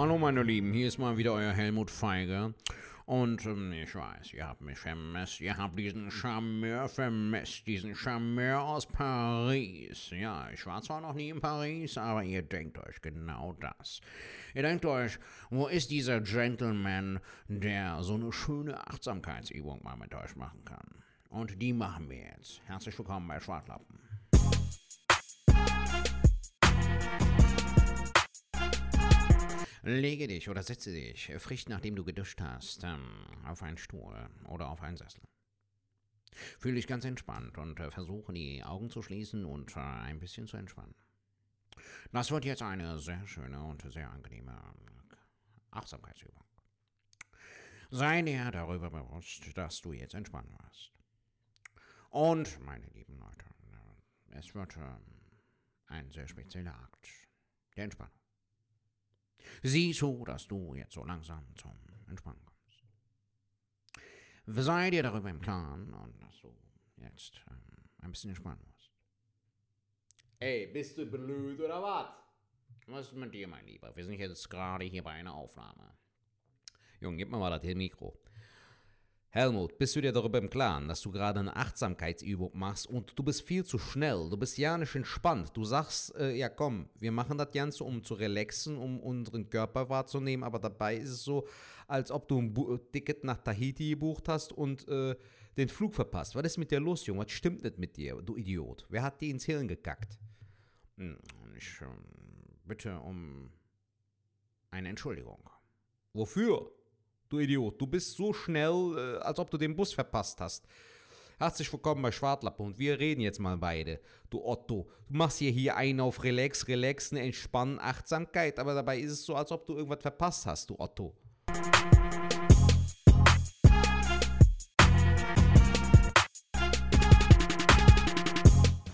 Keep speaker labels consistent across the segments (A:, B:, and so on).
A: Hallo meine Lieben, hier ist mal wieder euer Helmut Feige. Und ähm, ich weiß, ihr habt mich vermisst, ihr habt diesen Charmeur vermisst, diesen Charmeur aus Paris. Ja, ich war zwar noch nie in Paris, aber ihr denkt euch genau das. Ihr denkt euch, wo ist dieser Gentleman, der so eine schöne Achtsamkeitsübung mal mit euch machen kann? Und die machen wir jetzt. Herzlich willkommen bei Schwartlappen. Lege dich oder setze dich, frisch nachdem du geduscht hast, ähm, auf einen Stuhl oder auf einen Sessel. Fühle dich ganz entspannt und äh, versuche die Augen zu schließen und äh, ein bisschen zu entspannen. Das wird jetzt eine sehr schöne und sehr angenehme Achtsamkeitsübung. Sei dir darüber bewusst, dass du jetzt entspannen wirst. Und, meine lieben Leute, äh, es wird ähm, ein sehr spezieller Akt der Entspannung. Sieh zu, dass du jetzt so langsam zum Entspannen kommst. Sei dir darüber im Klaren und dass du jetzt ähm, ein bisschen entspannen musst. Ey, bist du blöd oder was? Was ist mit dir, mein Lieber? Wir sind jetzt gerade hier bei einer Aufnahme. Junge, gib mir mal das Mikro. Helmut, bist du dir darüber im Klaren, dass du gerade eine Achtsamkeitsübung machst und du bist viel zu schnell, du bist ja nicht entspannt. Du sagst, äh, ja komm, wir machen das Ganze, um zu relaxen, um unseren Körper wahrzunehmen, aber dabei ist es so, als ob du ein Bu Ticket nach Tahiti gebucht hast und äh, den Flug verpasst. Was ist mit dir los, Junge? Was stimmt nicht mit dir, du Idiot? Wer hat dir ins Hirn gekackt? Hm, ich äh, bitte um eine Entschuldigung. Wofür? Du Idiot, du bist so schnell, äh, als ob du den Bus verpasst hast. Herzlich willkommen bei Schwartlappe und wir reden jetzt mal beide. Du Otto, du machst hier hier einen auf Relax, Relaxen, Entspannen, Achtsamkeit, aber dabei ist es so, als ob du irgendwas verpasst hast, du Otto.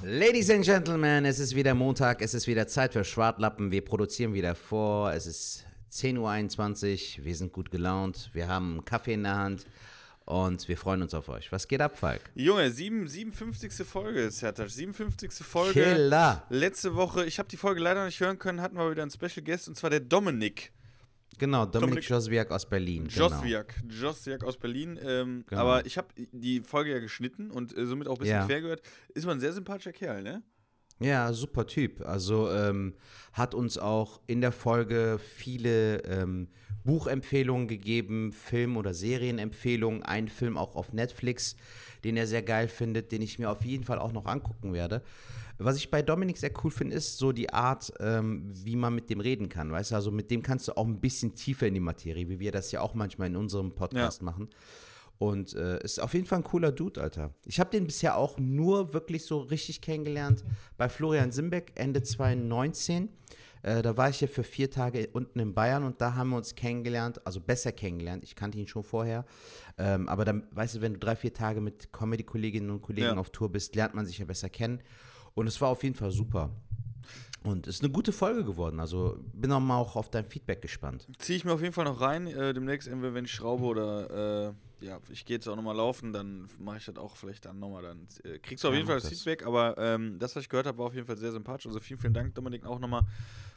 A: Ladies and Gentlemen, es ist wieder Montag, es ist wieder Zeit für Schwartlappen. Wir produzieren wieder vor. Es ist 10.21 Uhr, wir sind gut gelaunt, wir haben einen Kaffee in der Hand und wir freuen uns auf euch. Was geht ab, Falk?
B: Junge, 7, 57. Folge, Sertac. 57. Folge.
A: Killer.
B: Letzte Woche, ich habe die Folge leider nicht hören können, hatten wir wieder einen Special Guest und zwar der Dominik.
A: Genau, Dominik, Dominik Joswiak aus Berlin.
B: Joswiak, genau. Joswiak aus Berlin. Ähm, genau. Aber ich habe die Folge ja geschnitten und äh, somit auch ein bisschen ja. quer gehört. Ist man ein sehr sympathischer Kerl, ne?
A: Ja, super Typ. Also ähm, hat uns auch in der Folge viele ähm, Buchempfehlungen gegeben, Film- oder Serienempfehlungen. Ein Film auch auf Netflix, den er sehr geil findet, den ich mir auf jeden Fall auch noch angucken werde. Was ich bei Dominik sehr cool finde, ist so die Art, ähm, wie man mit dem reden kann. Weißt du, also mit dem kannst du auch ein bisschen tiefer in die Materie, wie wir das ja auch manchmal in unserem Podcast ja. machen. Und äh, ist auf jeden Fall ein cooler Dude, Alter. Ich habe den bisher auch nur wirklich so richtig kennengelernt bei Florian Simbeck Ende 2019. Äh, da war ich ja für vier Tage unten in Bayern und da haben wir uns kennengelernt, also besser kennengelernt. Ich kannte ihn schon vorher. Ähm, aber dann, weißt du, wenn du drei, vier Tage mit Comedy-Kolleginnen und Kollegen ja. auf Tour bist, lernt man sich ja besser kennen. Und es war auf jeden Fall super. Und es ist eine gute Folge geworden. Also bin auch mal auch auf dein Feedback gespannt.
B: Ziehe ich mir auf jeden Fall noch rein. Äh, demnächst, entweder wenn ich schraube oder äh, ja, ich gehe jetzt auch nochmal laufen, dann mache ich das auch vielleicht dann nochmal. Dann äh, kriegst du auf ja, jeden Fall das, Feedback. Aber ähm, das, was ich gehört habe, war auf jeden Fall sehr sympathisch. Also vielen, vielen Dank, Dominik, auch nochmal,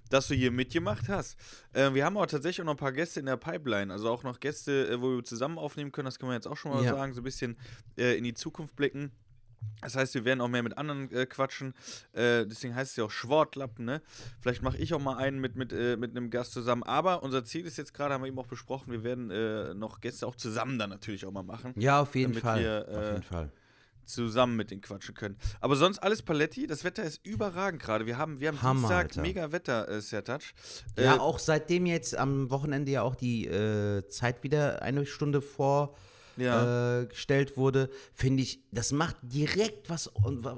B: dass du hier mitgemacht hast. Äh, wir haben aber tatsächlich auch noch ein paar Gäste in der Pipeline. Also auch noch Gäste, äh, wo wir zusammen aufnehmen können. Das können wir jetzt auch schon mal ja. sagen. So ein bisschen äh, in die Zukunft blicken. Das heißt, wir werden auch mehr mit anderen äh, quatschen. Äh, deswegen heißt es ja auch Schwortlappen, ne? Vielleicht mache ich auch mal einen mit, mit, äh, mit einem Gast zusammen. Aber unser Ziel ist jetzt gerade, haben wir eben auch besprochen, wir werden äh, noch Gäste auch zusammen dann natürlich auch mal machen.
A: Ja, auf jeden Fall. Wir, auf jeden äh, Fall.
B: Zusammen mit denen quatschen können. Aber sonst alles Paletti. Das Wetter ist überragend gerade. Wir haben, wir haben Hammer, Dienstag Alter. mega Wetter, äh, Sertac.
A: Ja, auch seitdem jetzt am Wochenende ja auch die Zeit wieder eine Stunde vor ja. äh, gestellt wurde, finde ich, das macht direkt was,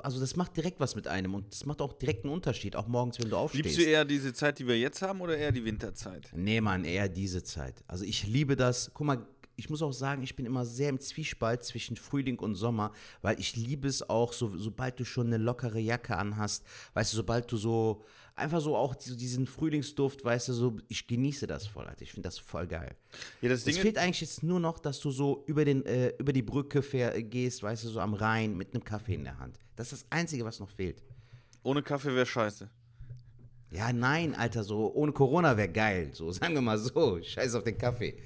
A: also das macht direkt was mit einem und das macht auch direkt einen Unterschied, auch morgens, wenn du aufstehst.
B: Liebst du eher diese Zeit, die wir jetzt haben oder eher die Winterzeit?
A: Nee, Mann, eher diese Zeit. Also ich liebe das. Guck mal, ich muss auch sagen, ich bin immer sehr im Zwiespalt zwischen Frühling und Sommer, weil ich liebe es auch, so, sobald du schon eine lockere Jacke anhast, weißt du, sobald du so einfach so auch diesen Frühlingsduft, weißt du, so, ich genieße das voll, Alter. Ich finde das voll geil. Ja, das Ding es fehlt eigentlich jetzt nur noch, dass du so über, den, äh, über die Brücke fähr, gehst, weißt du, so am Rhein mit einem Kaffee in der Hand. Das ist das Einzige, was noch fehlt.
B: Ohne Kaffee wäre scheiße.
A: Ja, nein, Alter, so ohne Corona wäre geil. So, sagen wir mal so. Scheiß auf den Kaffee.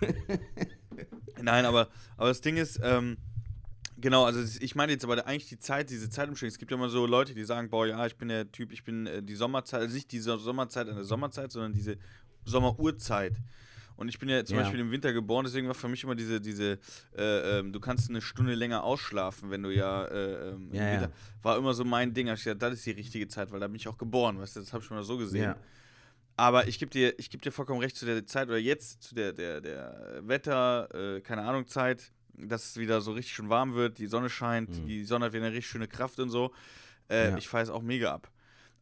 B: Nein, aber, aber das Ding ist, ähm, genau, also ich meine jetzt aber eigentlich die Zeit, diese Zeitumstellung. Es gibt ja immer so Leute, die sagen, boah, ja, ich bin der Typ, ich bin äh, die Sommerzeit, also nicht diese Sommerzeit an der Sommerzeit, sondern diese Sommeruhrzeit. Und ich bin ja zum
A: Ja.
B: Beispiel im Winter geboren, deswegen war für mich immer diese, diese, äh, ähm, du kannst eine Stunde länger ausschlafen, wenn du ja, äh, ähm,
A: Ja, ja.
B: War immer so mein Ding. Ich gesagt, das ist die richtige Zeit, weil da bin ich auch geboren, weißt du, das habe ich schon mal so gesehen. Aber ich gebe dir, ich geb dir vollkommen recht zu der Zeit oder jetzt, zu der, der, der Wetter, äh, keine Ahnung, Zeit, dass es wieder so richtig schön warm wird, die Sonne scheint,
A: Mhm.
B: die Sonne hat wieder eine richtig schöne Kraft und so. Äh,
A: Ja.
B: Ich feiere es auch mega ab.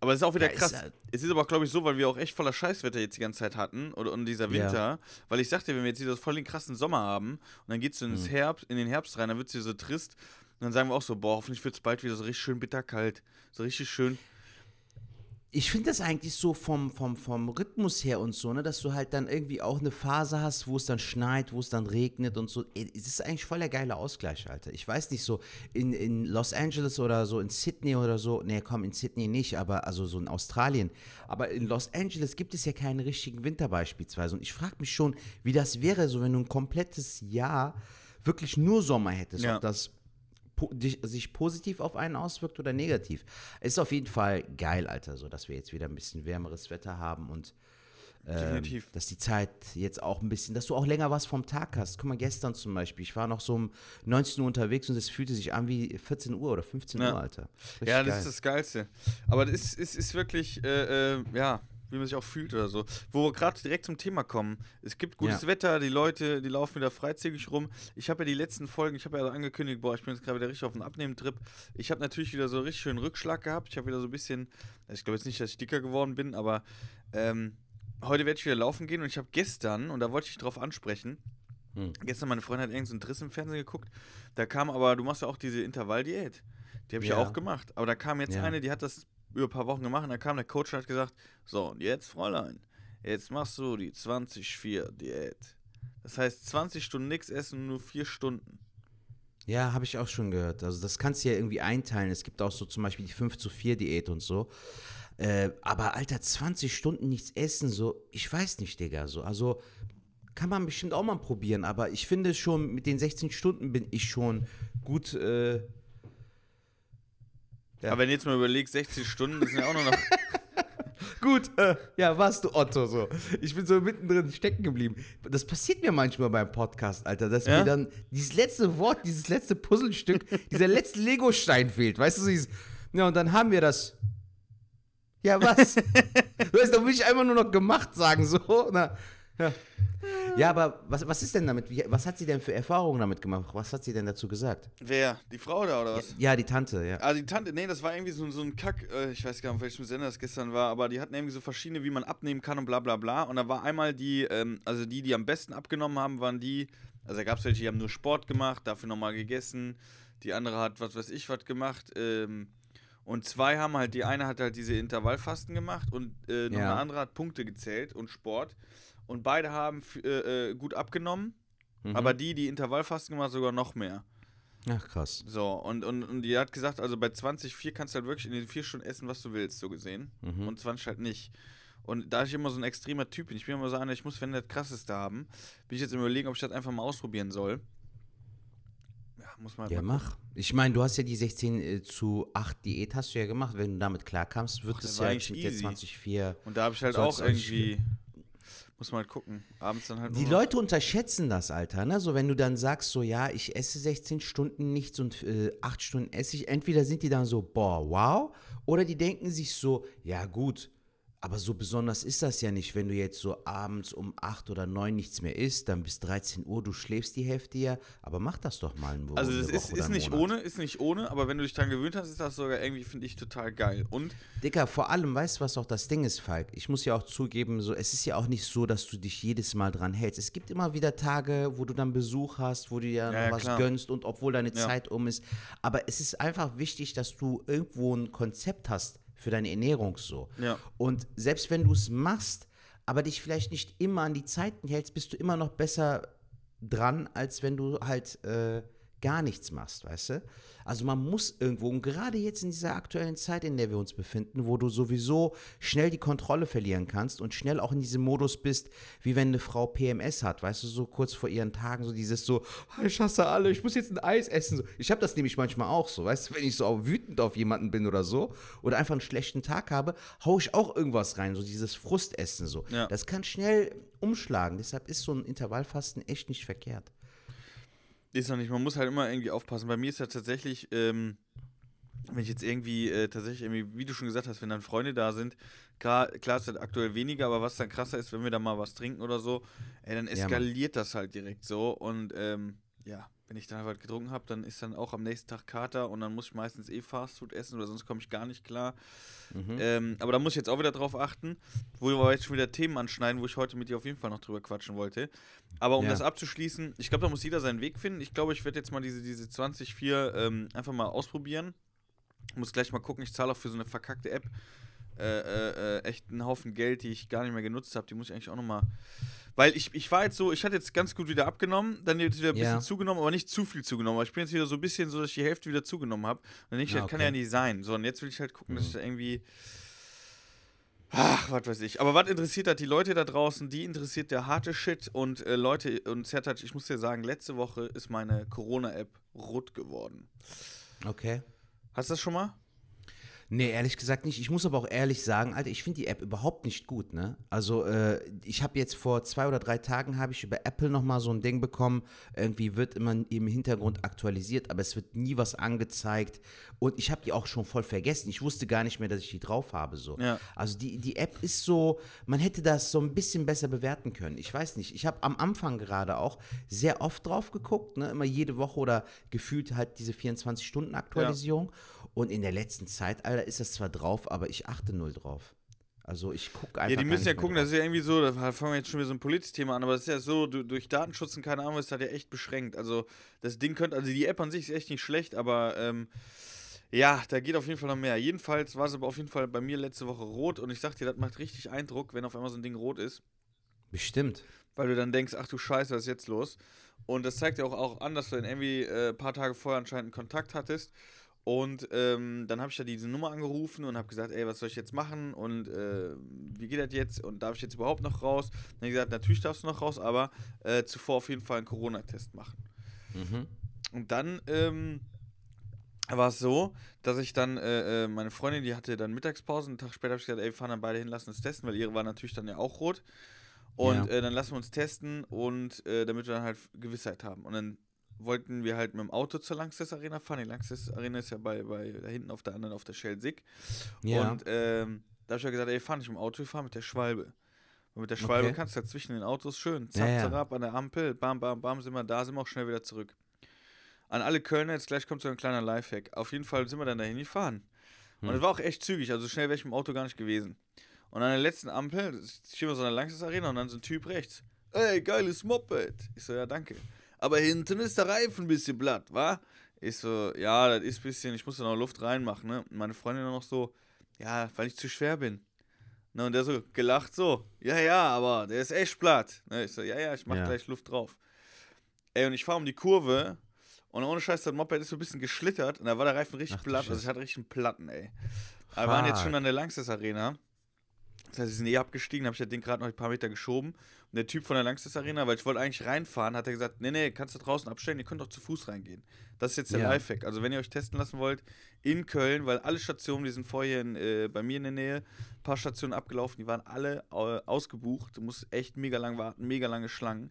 B: Aber es ist auch wieder
A: Ja, ist
B: krass.
A: halt-
B: es ist aber glaube ich, so, weil wir auch echt voller Scheißwetter jetzt die ganze Zeit hatten oder und dieser
A: Ja.
B: Winter. Weil ich sagte, wenn wir jetzt wieder so voll den krassen Sommer haben und dann geht es ins
A: Mhm.
B: Herbst, in den Herbst rein, dann wird es wieder so trist. Und dann sagen wir auch so, boah, hoffentlich wird es bald wieder so richtig schön bitterkalt. So richtig schön.
A: Ich finde das eigentlich so vom, vom, vom Rhythmus her und so, ne, dass du halt dann irgendwie auch eine Phase hast, wo es dann schneit, wo es dann regnet und so. Ey, Es ist eigentlich voll der geile Ausgleich, Alter. Ich weiß nicht, so in, in Los Angeles oder so, in Sydney oder so, nee, komm, in Sydney nicht, aber also so in Australien. Aber in Los Angeles gibt es ja keinen richtigen Winter beispielsweise. Und ich frage mich schon, wie das wäre, so wenn du ein komplettes Jahr wirklich nur Sommer hättest.
B: Ja.
A: Ob das po sich positiv auf einen auswirkt oder negativ. Es ist auf jeden Fall geil, Alter, so dass wir jetzt wieder ein bisschen wärmeres Wetter haben und ähm, dass die Zeit jetzt auch ein bisschen, dass du auch länger was vom Tag hast. Guck mal, gestern zum Beispiel, ich war noch so um 19 Uhr unterwegs und es fühlte sich an wie 14 Uhr oder 15
B: Ja.
A: Uhr, Alter. Richtig
B: ja, das
A: geil.
B: ist das Geilste. Aber das ist, ist, ist wirklich, äh, äh, ja, wie man sich auch fühlt oder so. Wo wir gerade direkt zum Thema kommen. Es gibt gutes
A: Ja.
B: Wetter, die Leute, die laufen wieder freizügig rum. Ich habe ja die letzten Folgen, ich habe ja angekündigt, boah, ich bin jetzt gerade wieder richtig auf dem Abnehmtrip. Ich habe natürlich wieder so richtig schön Rückschlag gehabt. Ich habe wieder so ein bisschen, ich glaube jetzt nicht, dass ich dicker geworden bin, aber ähm, heute werde ich wieder laufen gehen und ich habe gestern, und da wollte ich drauf ansprechen,
A: Hm.
B: Gestern meine Freundin hat irgendeinen Driss im Fernsehen geguckt. Da kam aber, du machst ja auch diese Intervalldiät. Die habe ich ja.
A: Ja.
B: auch gemacht. Aber da kam jetzt
A: Ja.
B: eine, die hat das über ein paar Wochen gemacht und da kam der Coach und hat gesagt, so und jetzt Fräulein, jetzt machst du die 20-4-Diät. Das heißt 20 Stunden nichts essen nur 4 Stunden.
A: Ja, habe ich auch schon gehört. Also das kannst du ja irgendwie einteilen. Es gibt auch so zum Beispiel die 5 zu 4 Diät und so. Äh, aber Alter, 20 Stunden nichts essen, so, ich weiß nicht, Digga. So. Also kann man bestimmt auch mal probieren, aber ich finde schon, mit den 16 Stunden bin ich schon gut. Äh, Ja.
B: Aber wenn du jetzt mal überlegst, 60 Stunden, das sind ja auch nur noch.
A: gut, äh, ja, warst du Otto so. Ich bin so mittendrin stecken geblieben. Das passiert mir manchmal beim Podcast, Alter, dass
B: Ja?
A: mir dann dieses letzte Wort, dieses letzte Puzzlestück, dieser letzte Lego-Stein fehlt. Weißt du, so dieses, ja, und dann haben wir das. Ja, was? du weißt, da will ich einfach nur noch gemacht sagen, so. Na, ja. ja, aber was, was ist denn damit? Wie, was hat sie denn für Erfahrungen damit gemacht? Was hat sie denn dazu gesagt?
B: Wer? Die Frau da oder was?
A: Ja, die Tante, ja.
B: Ah, die Tante, nee, das war irgendwie so, so ein Kack, äh, ich weiß gar nicht, auf welchem Sender das gestern war, aber die hatten irgendwie so verschiedene, wie man abnehmen kann und bla bla bla. Und da war einmal die, ähm, also die, die am besten abgenommen haben, waren die, also da gab es welche, die haben nur Sport gemacht, dafür nochmal gegessen, die andere hat, was weiß ich, was gemacht, ähm, und zwei haben halt, die eine hat halt diese Intervallfasten gemacht und äh, noch
A: Ja.
B: eine andere hat Punkte gezählt und Sport. Und beide haben äh, äh, gut abgenommen,
A: Mhm.
B: aber die, die Intervallfasten gemacht, sogar noch mehr.
A: Ach, krass.
B: So, und, und, und die hat gesagt, also bei 20,4 kannst du halt wirklich in den vier Stunden essen, was du willst, so gesehen.
A: Mhm.
B: Und 20 halt nicht. Und da ich immer so ein extremer Typ bin, ich bin immer so einer, ich muss, wenn das krasseste haben, bin ich jetzt im Überlegen, ob ich das einfach mal ausprobieren soll. Ja, muss man halt
A: Ja,
B: mal
A: mach. Ich meine, du hast ja die 16 äh, zu 8 Diät hast du ja gemacht. Wenn du damit klarkamst, wird es ja
B: eigentlich
A: mit der
B: easy.
A: 20,4.
B: Und da habe ich halt auch irgendwie, muss man halt gucken, abends dann halt
A: Die Leute unterschätzen das, Alter. Ne? So, wenn du dann sagst, so, ja, ich esse 16 Stunden nichts und äh, 8 Stunden esse ich, entweder sind die dann so, boah, wow, oder die denken sich so, ja, gut, aber so besonders ist das ja nicht, wenn du jetzt so abends um 8 oder 9 nichts mehr isst, dann bis 13 Uhr, du schläfst die Hälfte ja, aber mach das doch mal Woche.
B: Also
A: eine
B: ist, ist nicht
A: Monat.
B: ohne, ist nicht ohne, aber wenn du dich dran gewöhnt hast, ist das sogar irgendwie, finde ich, total geil. Und
A: Dicker, vor allem, weißt du, was auch das Ding ist, Falk? Ich muss ja auch zugeben, so, es ist ja auch nicht so, dass du dich jedes Mal dran hältst. Es gibt immer wieder Tage, wo du dann Besuch hast, wo du dir
B: Ja,
A: noch
B: ja,
A: was
B: klar.
A: gönnst und obwohl deine
B: Ja.
A: Zeit um ist. Aber es ist einfach wichtig, dass du irgendwo ein Konzept hast für deine Ernährung so.
B: Ja.
A: Und selbst wenn du es machst, aber dich vielleicht nicht immer an die Zeiten hältst, bist du immer noch besser dran, als wenn du halt, äh, gar nichts machst, weißt du? Also man muss irgendwo, und gerade jetzt in dieser aktuellen Zeit, in der wir uns befinden, wo du sowieso schnell die Kontrolle verlieren kannst und schnell auch in diesem Modus bist, wie wenn eine Frau PMS hat, weißt du, so kurz vor ihren Tagen, so dieses so, ich hasse alle, ich muss jetzt ein Eis essen. Ich habe das nämlich manchmal auch so, weißt du, wenn ich so wütend auf jemanden bin oder so oder einfach einen schlechten Tag habe, haue ich auch irgendwas rein, so dieses Frustessen so.
B: Ja.
A: Das kann schnell umschlagen, deshalb ist so ein Intervallfasten echt nicht verkehrt.
B: Ist noch nicht, man muss halt immer irgendwie aufpassen. Bei mir ist ja tatsächlich, ähm, wenn ich jetzt irgendwie äh, tatsächlich irgendwie, wie du schon gesagt hast, wenn dann Freunde da sind, klar, klar ist das aktuell weniger, aber was dann krasser ist, wenn wir da mal was trinken oder so, ey, dann
A: Ja,
B: eskaliert das halt direkt so und ähm, ja, wenn ich dann halt getrunken habe, dann ist dann auch am nächsten Tag Kater und dann muss ich meistens eh Fastfood essen oder sonst komme ich gar nicht klar.
A: Mhm.
B: Ähm, aber da muss ich jetzt auch wieder drauf achten, wo wir jetzt schon wieder Themen anschneiden, wo ich heute mit dir auf jeden Fall noch drüber quatschen wollte. Aber um
A: Ja.
B: das abzuschließen, ich glaube, da muss jeder seinen Weg finden. Ich glaube, ich werde jetzt mal diese, diese 20.4 ähm, einfach mal ausprobieren. Muss gleich mal gucken, ich zahle auch für so eine verkackte App äh, äh, äh, echt einen Haufen Geld, die ich gar nicht mehr genutzt habe. Die muss ich eigentlich auch nochmal. Weil ich, ich war jetzt so, ich hatte jetzt ganz gut wieder abgenommen, dann jetzt wieder ein bisschen
A: Ja.
B: zugenommen, aber nicht zu viel zugenommen. Aber ich bin jetzt wieder so ein bisschen so, dass ich die Hälfte wieder zugenommen habe. Und ich,
A: Ah,
B: das kann
A: okay.
B: ja nicht sein. So, und jetzt will ich halt gucken, dass
A: Mhm.
B: ich da irgendwie. Ach, was weiß ich. Aber was interessiert hat die Leute da draußen? Die interessiert der harte Shit. Und äh, Leute, und Zertat, ich muss dir sagen, letzte Woche ist meine Corona-App rot geworden.
A: Okay.
B: Hast du das schon mal?
A: Nee, ehrlich gesagt nicht. Ich muss aber auch ehrlich sagen, Alter, ich finde die App überhaupt nicht gut, ne? Also, äh, ich habe jetzt vor zwei oder drei Tagen habe ich über Apple nochmal so ein Ding bekommen. Irgendwie wird immer im Hintergrund aktualisiert, aber es wird nie was angezeigt. Und ich habe die auch schon voll vergessen. Ich wusste gar nicht mehr, dass ich die drauf habe. So.
B: Ja.
A: Also die, die App ist so, man hätte das so ein bisschen besser bewerten können. Ich weiß nicht. Ich habe am Anfang gerade auch sehr oft drauf geguckt, ne? immer jede Woche oder gefühlt halt diese 24-Stunden-Aktualisierung. Und in der letzten Zeit, Alter, ist das zwar drauf, aber ich achte null drauf. Also ich gucke einfach.
B: Ja, die müssen ja gucken, das ist ja irgendwie so, da fangen wir jetzt schon wieder so ein Polizthema an, aber das ist ja so, du, durch Datenschutz und keine Ahnung, ist das ja echt beschränkt. Also das Ding könnte, also die App an sich ist echt nicht schlecht, aber ähm, ja, da geht auf jeden Fall noch mehr. Jedenfalls war es aber auf jeden Fall bei mir letzte Woche rot und ich sag dir, das macht richtig Eindruck, wenn auf einmal so ein Ding rot ist,
A: Bestimmt.
B: weil du dann denkst, ach du Scheiße, was ist jetzt los? Und das zeigt ja auch, auch an, dass du dann irgendwie äh, ein paar Tage vorher anscheinend einen Kontakt hattest. Und ähm, dann habe ich da diese Nummer angerufen und habe gesagt, ey, was soll ich jetzt machen und äh, wie geht das jetzt und darf ich jetzt überhaupt noch raus? Dann habe ich gesagt, natürlich darfst du noch raus, aber äh, zuvor auf jeden Fall einen Corona-Test machen.
A: Mhm.
B: Und dann ähm, war es so, dass ich dann, äh, äh, meine Freundin, die hatte dann Mittagspause, einen Tag später habe ich gesagt, ey, wir fahren dann beide hin, lassen uns testen, weil ihre war natürlich dann ja auch rot. Und
A: Ja.
B: äh, dann lassen wir uns testen und äh, damit wir dann halt Gewissheit haben. Und dann wollten wir halt mit dem Auto zur Langstes Arena fahren. Die Langstes Arena ist ja bei, bei da hinten auf der anderen, auf der Schelsig.
A: Ja.
B: Und ähm, da habe ich ja gesagt, ey, fahr nicht mit dem Auto, wir fahren mit der Schwalbe. Und mit der Schwalbe
A: Okay.
B: kannst du ja zwischen den Autos schön,
A: Ja,
B: zapp,
A: ja.
B: zapp, an der Ampel, bam, bam, bam, sind wir da, sind wir auch schnell wieder zurück. An alle Kölner, jetzt gleich kommt so ein kleiner Lifehack. Auf jeden Fall sind wir dann dahin gefahren. Und
A: Hm.
B: es war auch echt zügig, also schnell wäre ich mit dem Auto gar nicht gewesen. Und an der letzten Ampel stehen wir so an der Langstes Arena und dann so ein Typ rechts. Ey, geiles Moped. Ich so, ja, danke. Aber hinten ist der Reifen ein bisschen platt, wa? Ich so, ja, das ist ein bisschen, ich muss da noch Luft reinmachen, ne? Und meine Freundin noch so, ja, weil ich zu schwer bin. Ne, und der so gelacht so, ja, ja, aber der ist echt platt. Ne, ich so, ja, ja, ich mach
A: Ja.
B: gleich Luft drauf. Ey, und ich fahre um die Kurve und ohne Scheiß, das Moped ist so ein bisschen geschlittert und da war der Reifen richtig
A: Ach
B: platt. Also ich hatte richtig einen Platten, ey. Aber wir waren jetzt schon an der Langstes Arena. Das heißt, sie sind eh abgestiegen, habe ich das Ding gerade noch ein paar Meter geschoben. Der Typ von der Langstes Arena, weil ich wollte eigentlich reinfahren, hat er gesagt, nee, nee, kannst du draußen abstellen, ihr könnt doch zu Fuß reingehen. Das ist jetzt der
A: Ja.
B: Lifehack. Also wenn ihr euch testen lassen wollt, in Köln, weil alle Stationen, die sind vorher in, äh, bei mir in der Nähe, ein paar Stationen abgelaufen, die waren alle äh, ausgebucht. Du musst echt mega lang warten, mega lange Schlangen.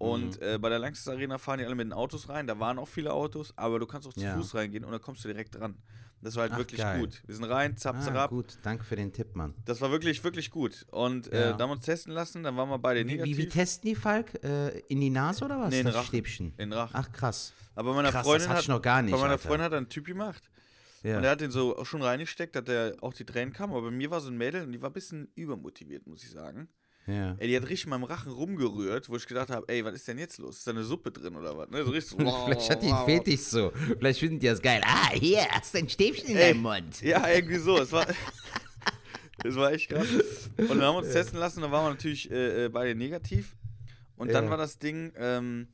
B: Und
A: Mhm.
B: äh, bei der Langstes Arena fahren die alle mit den Autos rein. Da waren auch viele Autos, aber du kannst auch zu
A: Ja.
B: Fuß reingehen und da kommst du direkt dran. Das war halt
A: Ach,
B: wirklich
A: geil.
B: gut. Wir sind rein, zapp,
A: Ah,
B: zapp.
A: gut, danke für den Tipp, Mann.
B: Das war wirklich, wirklich gut. Und äh,
A: Ja.
B: da haben wir uns testen lassen, dann waren wir beide
A: Wie,
B: negativ.
A: wie, wie testen die, Falk? Äh, in die Nase oder was?
B: Nee, in
A: das
B: Rachen.
A: Stäbchen.
B: in den Rachen.
A: Ach, krass.
B: Aber meiner
A: krass,
B: Freundin
A: das hatte
B: hat,
A: ich noch gar nicht,
B: bei meiner
A: Alter.
B: Freundin hat er einen Typ gemacht.
A: Ja.
B: Und er hat den so auch schon reingesteckt, dass der auch die Tränen kamen. Aber bei mir war so ein Mädel und die war ein bisschen übermotiviert, muss ich sagen.
A: Ja.
B: Ey, die hat richtig in meinem Rachen rumgerührt, wo ich gedacht habe, ey, was ist denn jetzt los? Ist da eine Suppe drin oder was? Ne? So richtig so,
A: Vielleicht hat die einen Fetisch so. Vielleicht finden die das geil. Ah, hier, hast du ein Stäbchen in
B: Ey.
A: deinem Mund.
B: Ja, irgendwie so. Es war, es war echt krass. Und dann haben wir uns testen lassen, dann waren wir natürlich äh, äh, beide negativ. Und dann
A: Ja.
B: war das Ding, ähm,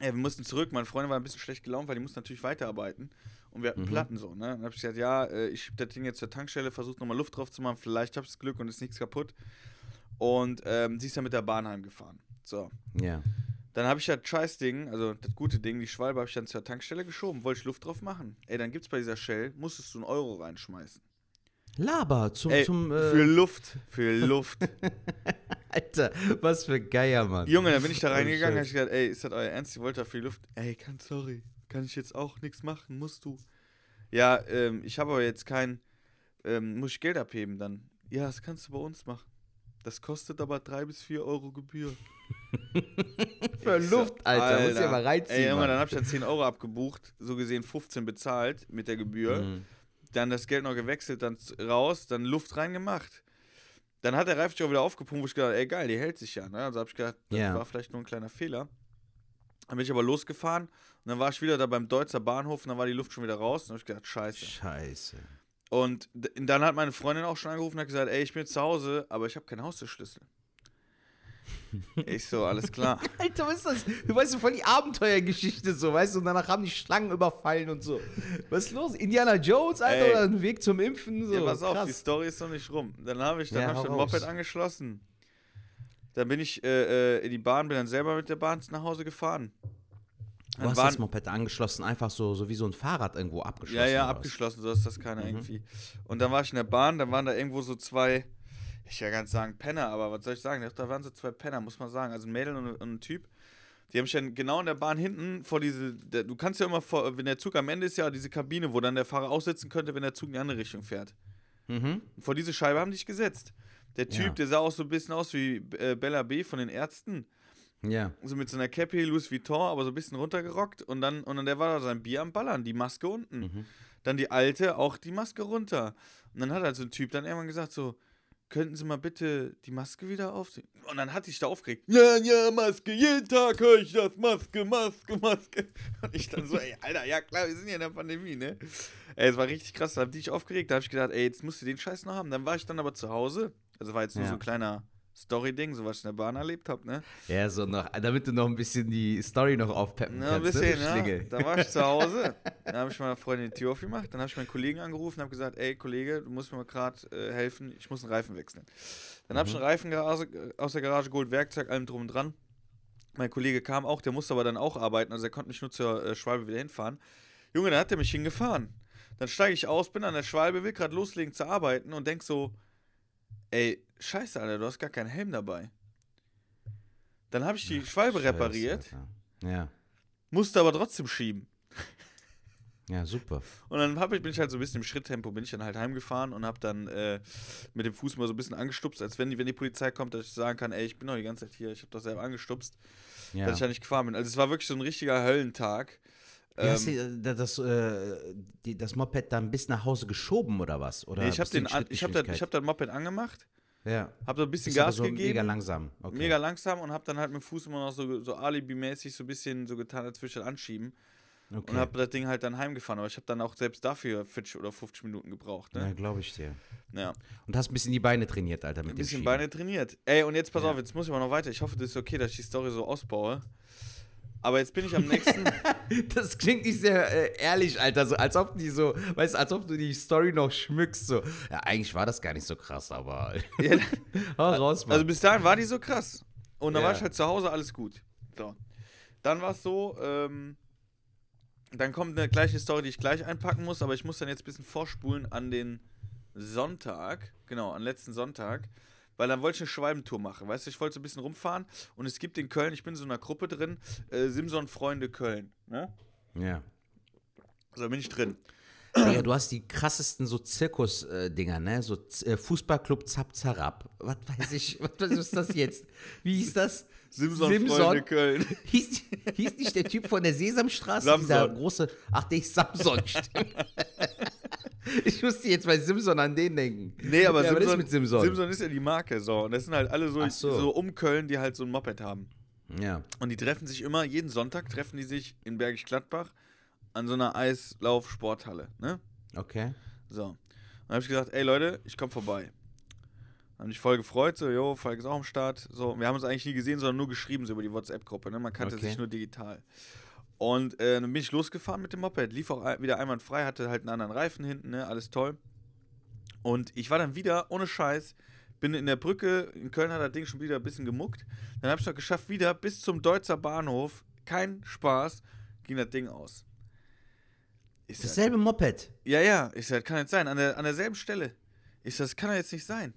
B: Ja, wir mussten zurück. Meine Freundin war ein bisschen schlecht gelaunt, weil die mussten natürlich weiterarbeiten. Und wir hatten Platten so, ne? Dann habe ich gesagt, ja, äh, ich schieb das Ding jetzt zur Tankstelle, versuche nochmal Luft drauf zu machen, vielleicht habe ich das Glück und ist nichts kaputt. Und ähm, sie ist dann mit der Bahn heimgefahren. So.
A: Ja.
B: Dann habe ich das Scheißding, also das gute Ding, die Schwalbe, habe ich dann zur Tankstelle geschoben, wollte ich Luft drauf machen. Ey, dann gibt's bei dieser Shell, musstest du einen Euro reinschmeißen.
A: Laber zum,
B: Ey,
A: zum
B: für
A: äh,
B: Luft, für Luft.
A: Alter, was für Geier, Mann.
B: Junge, dann bin ich da reingegangen, habe ich gesagt, ey, ist das euer Ernst? Ihr wollt da für die Luft? Ey, kann, sorry, kann ich jetzt auch nichts machen, musst du. Ja, ähm, ich habe aber jetzt kein, ähm, muss ich Geld abheben dann? Ja, das kannst du bei uns machen. Das kostet aber drei bis vier Euro Gebühr.
A: Für
B: Ich
A: Luft, Alter, muss ja mal reinziehen.
B: Ey, Junge, dann habe ich dann 10 Euro abgebucht, so gesehen 15 bezahlt mit der Gebühr.
A: Mhm.
B: Dann das Geld noch gewechselt, dann raus, dann Luft reingemacht. Dann hat der Reifenstich auch wieder aufgepumpt, wo ich gedacht ey geil, die hält sich ja. Ne? Also habe ich gedacht, das
A: Ja.
B: war vielleicht nur ein kleiner Fehler. Dann bin ich aber losgefahren und dann war ich wieder da beim Deutzer Bahnhof und dann war die Luft schon wieder raus. Und dann habe ich gedacht, scheiße.
A: Scheiße.
B: Und dann hat meine Freundin auch schon angerufen und hat gesagt, ey, ich bin jetzt zu Hause, aber ich habe keinen Haustürschlüssel. ich so, alles klar.
A: Alter, was ist das? Du weißt, voll die Abenteuergeschichte so, weißt du? Und danach haben die Schlangen überfallen und so. Was ist los? Indiana Jones, Alter,
B: Ey.
A: oder ein Weg zum Impfen? So.
B: Ja, pass auf, die
A: Krass.
B: Story ist noch nicht rum. Dann habe ich, dann
A: Ja,
B: hab ich das. Moped angeschlossen. Dann bin ich äh, äh, in die Bahn, bin dann selber mit der Bahn nach Hause gefahren.
A: Du hast das Moped angeschlossen, einfach so, so wie so ein Fahrrad irgendwo abgeschlossen.
B: Ja, ja, abgeschlossen, so ist das keiner
A: Mhm.
B: irgendwie. Und dann war ich in der Bahn, dann waren da irgendwo so zwei, ich will ja ganz sagen Penner, aber was soll ich sagen? Da waren so zwei Penner, muss man sagen. Also ein Mädel und, und ein Typ. Die haben mich dann genau in der Bahn hinten vor diese, der, du kannst ja immer vor, wenn der Zug am Ende ist, ja diese Kabine, wo dann der Fahrer aussitzen könnte, wenn der Zug in die andere Richtung fährt.
A: Mhm.
B: Vor diese Scheibe haben die dich gesetzt. Der Typ,
A: Ja.
B: der sah auch so ein bisschen aus wie äh, Bella B von den Ärzten.
A: Ja.
B: So mit so einer Cappy, Louis Vuitton, aber so ein bisschen runtergerockt. Und dann, und dann der war da sein Bier am Ballern, die Maske unten.
A: Mhm.
B: Dann die alte, auch die Maske runter. Und dann hat halt so ein Typ dann irgendwann gesagt so, könnten Sie mal bitte die Maske wieder aufziehen? Und dann hat sich da aufgeregt. Ja, ja, Maske, jeden Tag höre ich das, Maske, Maske, Maske. Und ich dann so, ey, Alter, ja klar, wir sind ja in der Pandemie, ne? Ey, es war richtig krass, da hab ich aufgeregt, da habe ich gedacht, ey, jetzt musst du den Scheiß noch haben. Dann war ich dann aber zu Hause, also war jetzt nur
A: Ja.
B: so ein kleiner Story-Ding, so was ich in der Bahn erlebt habe, ne?
A: Ja, so noch, damit du noch ein bisschen die Story noch aufpeppen
B: Ja, ein
A: kannst.
B: bisschen,
A: ne,
B: ja. Da war ich zu Hause. Dann habe ich meiner Freundin die Tür aufgemacht. Dann habe ich meinen Kollegen angerufen und habe gesagt, ey Kollege, du musst mir mal gerade äh, helfen, ich muss einen Reifen wechseln. Dann habe ich einen Reifen aus der Garage geholt, Werkzeug, allem drum und dran. Mein Kollege kam auch, der musste aber dann auch arbeiten, also er konnte mich nur zur äh, Schwalbe wieder hinfahren. Junge, dann hat er mich hingefahren. Dann steige ich aus, bin an der Schwalbe, will gerade loslegen zu arbeiten und denk so, ey, scheiße, Alter, du hast gar keinen Helm dabei. Dann habe ich die Schwalbe
A: Scheiße,
B: repariert,
A: Alter. Ja.
B: musste aber trotzdem schieben.
A: Ja, super.
B: Und dann hab ich, bin ich halt so ein bisschen im Schritttempo, bin ich dann halt heimgefahren und hab dann äh, mit dem Fuß mal so ein bisschen angestupst, als wenn die, wenn die Polizei kommt, dass ich sagen kann, ey, ich bin doch die ganze Zeit hier, ich hab doch selber angestupst,
A: Ja.
B: dass ich ja nicht gefahren bin. Also es war wirklich so ein richtiger Höllentag.
A: Wie hast
B: Ähm,
A: du äh, das, äh, die, das Moped dann bis nach Hause geschoben oder was? Oder
B: nee, ich hab
A: bist du in
B: den, an- ich hab das, ich hab das Moped angemacht,
A: Ja.
B: hab so ein bisschen Gas
A: so
B: gegeben.
A: mega langsam. Okay.
B: Mega langsam und hab dann halt mit dem Fuß immer noch so, so alibimäßig so ein bisschen so getan, als würde ich das anschieben.
A: okay.
B: Und hab das Ding halt dann heimgefahren. Aber ich hab dann auch selbst dafür 40 oder 50 Minuten gebraucht.
A: Ja,
B: Ne?
A: glaube ich dir.
B: Ja.
A: Und hast ein bisschen die Beine trainiert, Alter, mit
B: Ein bisschen. Beine trainiert. Ey, und jetzt pass
A: Ja.
B: auf, jetzt muss ich aber noch weiter. Ich hoffe, das ist okay, dass ich die Story so ausbaue. Aber jetzt bin ich am nächsten.
A: Das klingt nicht sehr äh, ehrlich, Alter, so als ob die so, weißt du, als ob du die Story noch schmückst, so. Ja, eigentlich war das gar nicht so krass, aber.
B: ja,
A: raus, Mann.
B: also bis dahin war die so krass. Und dann
A: Ja.
B: war ich halt zu Hause, alles gut. So. Dann war es so, ähm, dann kommt eine gleiche Story, die ich gleich einpacken muss, aber ich muss dann jetzt ein bisschen vorspulen an den Sonntag, genau, an letzten Sonntag, weil dann wollte ich eine Schwalbentour machen, weißt du, ich wollte so ein bisschen rumfahren und es gibt in Köln, ich bin in so einer Gruppe drin, äh, Simson Freunde Köln, ne?
A: ja.
B: So, bin ich drin.
A: Digga, du hast die krassesten so Zirkus-Dinger, ne? So äh, Fußballclub Zap Zarab. Was weiß ich, was, ist das jetzt? Wie hieß das?
B: Simson, Freunde Köln.
A: Hieß, hieß nicht der Typ von der Sesamstraße,
B: Samson.
A: dieser große. Ach, der ist Samson, stimmt. Ich musste jetzt bei Simson an den denken.
B: Nee, aber
A: ja, was
B: Simson,
A: ist mit Simson?
B: Simson ist ja die Marke, so. Und das sind halt alle so,
A: so.
B: so. um Köln, die halt so ein Moped haben.
A: Ja.
B: Und die treffen sich immer, jeden Sonntag treffen die sich in Bergisch Gladbach an so einer Eislauf-Sporthalle, ne?
A: Okay.
B: So. Dann habe ich gesagt, ey Leute, ich komme vorbei. Haben mich voll gefreut, so, jo, Falk ist auch am Start. So, wir haben uns eigentlich nie gesehen, sondern nur geschrieben, so über die WhatsApp-Gruppe, ne? Man kannte
A: Okay.
B: sich nur digital. Und äh, dann bin ich losgefahren mit dem Moped, lief auch wieder einwandfrei, hatte halt einen anderen Reifen hinten, ne? Alles toll. Und ich war dann wieder, ohne Scheiß, bin in der Brücke, in Köln hat das Ding schon wieder ein bisschen gemuckt. Dann habe ich es geschafft, wieder bis zum Deutzer Bahnhof, kein Spaß, ging das Ding aus. Sag,
A: Dasselbe Moped.
B: ja, ja, ich sag, das kann nicht sein, an, der, an derselben Stelle. Ich sag, das kann ja jetzt nicht sein.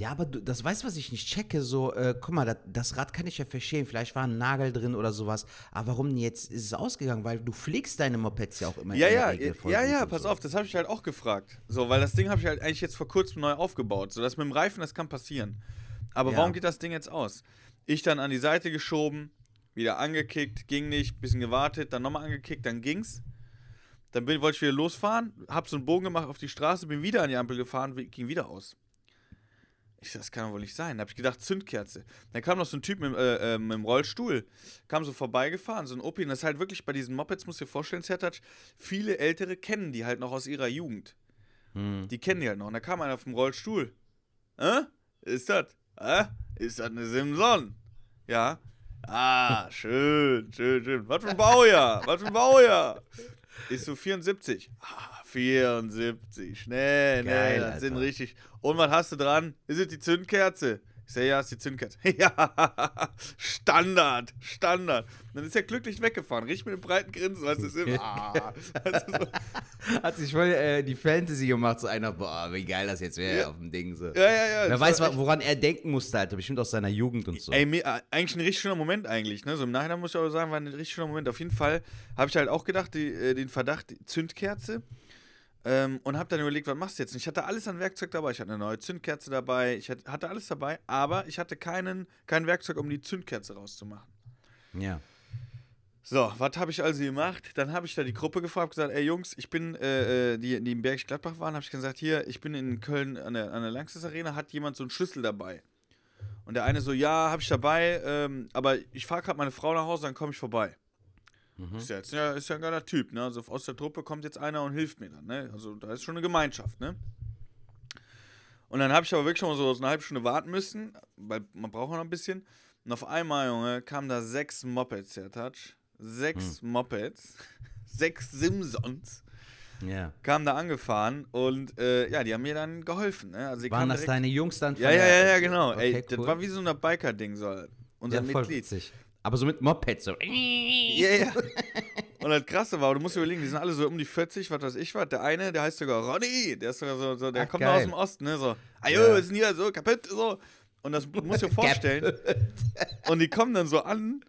A: Ja, aber du, das weißt du, was ich nicht checke. So, äh, guck mal, das, das Rad kann ich ja verstehen. Vielleicht war ein Nagel drin oder sowas. Aber warum jetzt ist es ausgegangen? Weil du pflegst deine Mopeds ja auch immer
B: Ja,
A: in der
B: ja,
A: Regel
B: ja, ja, pass
A: so.
B: auf, das habe ich halt auch gefragt. So, weil das Ding habe ich halt eigentlich jetzt vor kurzem neu aufgebaut. So, das mit dem Reifen, das kann passieren. Aber
A: Ja.
B: warum geht das Ding jetzt aus? Ich dann an die Seite geschoben, wieder angekickt, ging nicht, bisschen gewartet, dann nochmal angekickt, dann ging's. Dann bin, wollte ich wieder losfahren, hab so einen Bogen gemacht auf die Straße, bin wieder an die Ampel gefahren, ging wieder aus. Ich das kann doch wohl nicht sein. Da hab ich gedacht, Zündkerze. Dann kam noch so ein Typ mit, äh, äh, mit dem Rollstuhl, kam so vorbeigefahren, so ein Opi. Und das ist halt wirklich bei diesen Mopeds, musst du dir vorstellen, Zertatsch, viele Ältere kennen die halt noch aus ihrer Jugend.
A: Hm.
B: Die kennen die halt noch. Und da kam einer auf dem Rollstuhl. Hä? Ist das? Hä? Ist das eine Simson? Ja. Ah, schön, schön, schön. Was für ein Baujahr? Was für ein Baujahr? Ist so 74. Ah, 74. Schnell,
A: Geil,
B: ne, das sind richtig. Und was hast du dran? Ist es die Zündkerze? Ich sag, ja, ist die Zündkerze. Ja, Standard, Standard. Dann ist er glücklich weggefahren, richtig mit einem breiten Grinsen, weißt du, ist immer, ah, so,
A: Hat sich voll äh, die Fantasy gemacht, so einer, boah, wie geil das jetzt wäre
B: Ja.
A: auf dem Ding. So.
B: ja, ja, ja.
A: Wer weiß, woran er denken musste, Alter. Bestimmt aus seiner Jugend und so.
B: Ey, mir, äh, eigentlich ein richtig schöner Moment eigentlich, ne? So im Nachhinein muss ich aber sagen, war ein richtig schöner Moment. Auf jeden Fall habe ich halt auch gedacht, die, äh, den Verdacht, die Zündkerze. Ähm, und habe dann überlegt, was machst du jetzt? Und ich hatte alles an Werkzeug dabei. Ich hatte eine neue Zündkerze dabei. Ich hatte, alles dabei, aber ich hatte keinen, kein Werkzeug, um die Zündkerze rauszumachen.
A: Ja.
B: So, was habe ich also gemacht? Dann habe ich da die Gruppe gefragt, gesagt, ey Jungs, ich bin, äh, äh, die, die im Bergisch Gladbach waren, habe ich gesagt, hier, ich bin in Köln an der, an der Langsys Arena, hat jemand so einen Schlüssel dabei? Und der eine so, ja, habe ich dabei, ähm, aber ich fahre gerade meine Frau nach Hause, dann komme ich vorbei. Ist, ja, jetzt, ja, ist ja ein geiler Typ, ne? Also aus der Truppe kommt jetzt einer und hilft mir dann, ne? Also da ist schon eine Gemeinschaft, ne? Und dann habe ich aber wirklich schon mal so eine halbe Stunde warten müssen, weil man braucht noch ein bisschen. Und auf einmal, Junge, kamen da sechs Mopeds, Herr Touch. Sechs Mopeds. sechs Simsons
A: Ja.
B: kamen da angefahren und äh, ja, die haben mir dann geholfen, ne? Also
A: Waren das deine Jungs dann?
B: Ja, ja, ja, ja, genau.
A: Okay,
B: Ey, das
A: cool.
B: war wie so ein Biker-Ding, so. Unser
A: ja,
B: Mitglied.
A: witzig. Aber so mit Moped, so.
B: Ja, ja. Und das Krasse war, du musst dir überlegen, die sind alle so um die 40, was weiß ich was. Der eine, der heißt sogar Ronny, der ist sogar so, so der
A: Ach,
B: kommt aus dem Osten, ne? So, ayo,
A: Ja.
B: wir sind hier so kaputt, so. Und das musst du dir vorstellen. und die kommen dann so an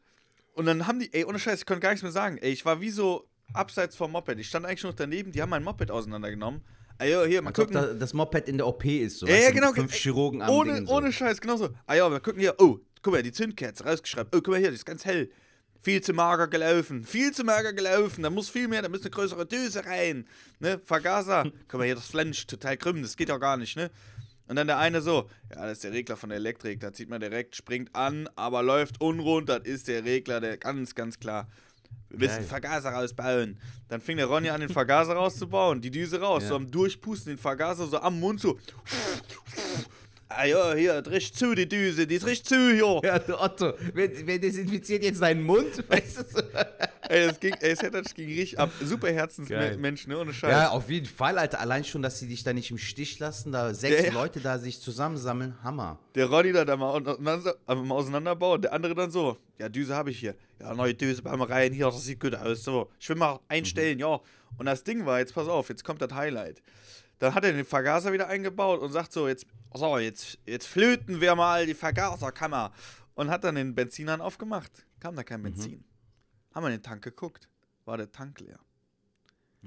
B: und dann haben die, ey, ohne Scheiß, ich konnte gar nichts mehr sagen. Ey, ich war wie so abseits vom Moped. Ich stand eigentlich schon noch daneben, die haben mein Moped auseinandergenommen. Ayo, hier, mal
A: ob
B: gucken.
A: da, das Moped in der OP ist, so.
B: Ja, ja, genau.
A: Fünf Chirurgen am
B: ohne,
A: Ding, so.
B: ohne Scheiß, genau so. Ja, wir gucken hier. Oh, guck mal, die Zündkerze rausgeschrieben. Oh, guck mal hier, die ist ganz hell. Viel zu mager gelaufen. Viel zu mager gelaufen. Da muss viel mehr, da muss eine größere Düse rein. Ne? Vergaser. guck mal hier, das Flensch, total krümmen. Das geht doch gar nicht, ne? Und dann der eine so, ja, das ist der Regler von der Elektrik. Da zieht man direkt, springt an, aber läuft unrund. Das ist der Regler, der ganz, ganz klar. Wir müssen. Vergaser rausbauen. Dann fing der Ronny an, den Vergaser rauszubauen, die Düse raus,
A: Ja.
B: so am Durchpusten, den Vergaser so am Mund so. Ah ja, hier, das riecht zu, die Düse, die ist richtig zu hier.
A: Ja, du Otto, wer, desinfiziert jetzt deinen Mund? Weißt du? so?
B: Ey, das ging, ey, das ging richtig ab. Super. Herzensmensch, ne, ohne Scheiß.
A: Ja, auf jeden Fall, Alter. Allein schon, dass sie dich da nicht im Stich lassen, da sechs
B: ja.
A: Leute da sich zusammensammeln, Hammer.
B: Der Ronny da, da mal, mal auseinanderbauen, der andere dann so, ja, Düse habe ich hier. Ja, neue Düse wir rein, hier, das sieht gut aus, so. Ich will mal einstellen, ja. Und das Ding war, jetzt pass auf, jetzt kommt das Highlight. Dann hat er den Vergaser wieder eingebaut und sagt so, jetzt, so, jetzt, jetzt flöten wir mal die Vergaserkammer. Und hat dann den Benzinhahn aufgemacht. Kam da kein Benzin. Haben wir in den Tank geguckt, war der Tank leer.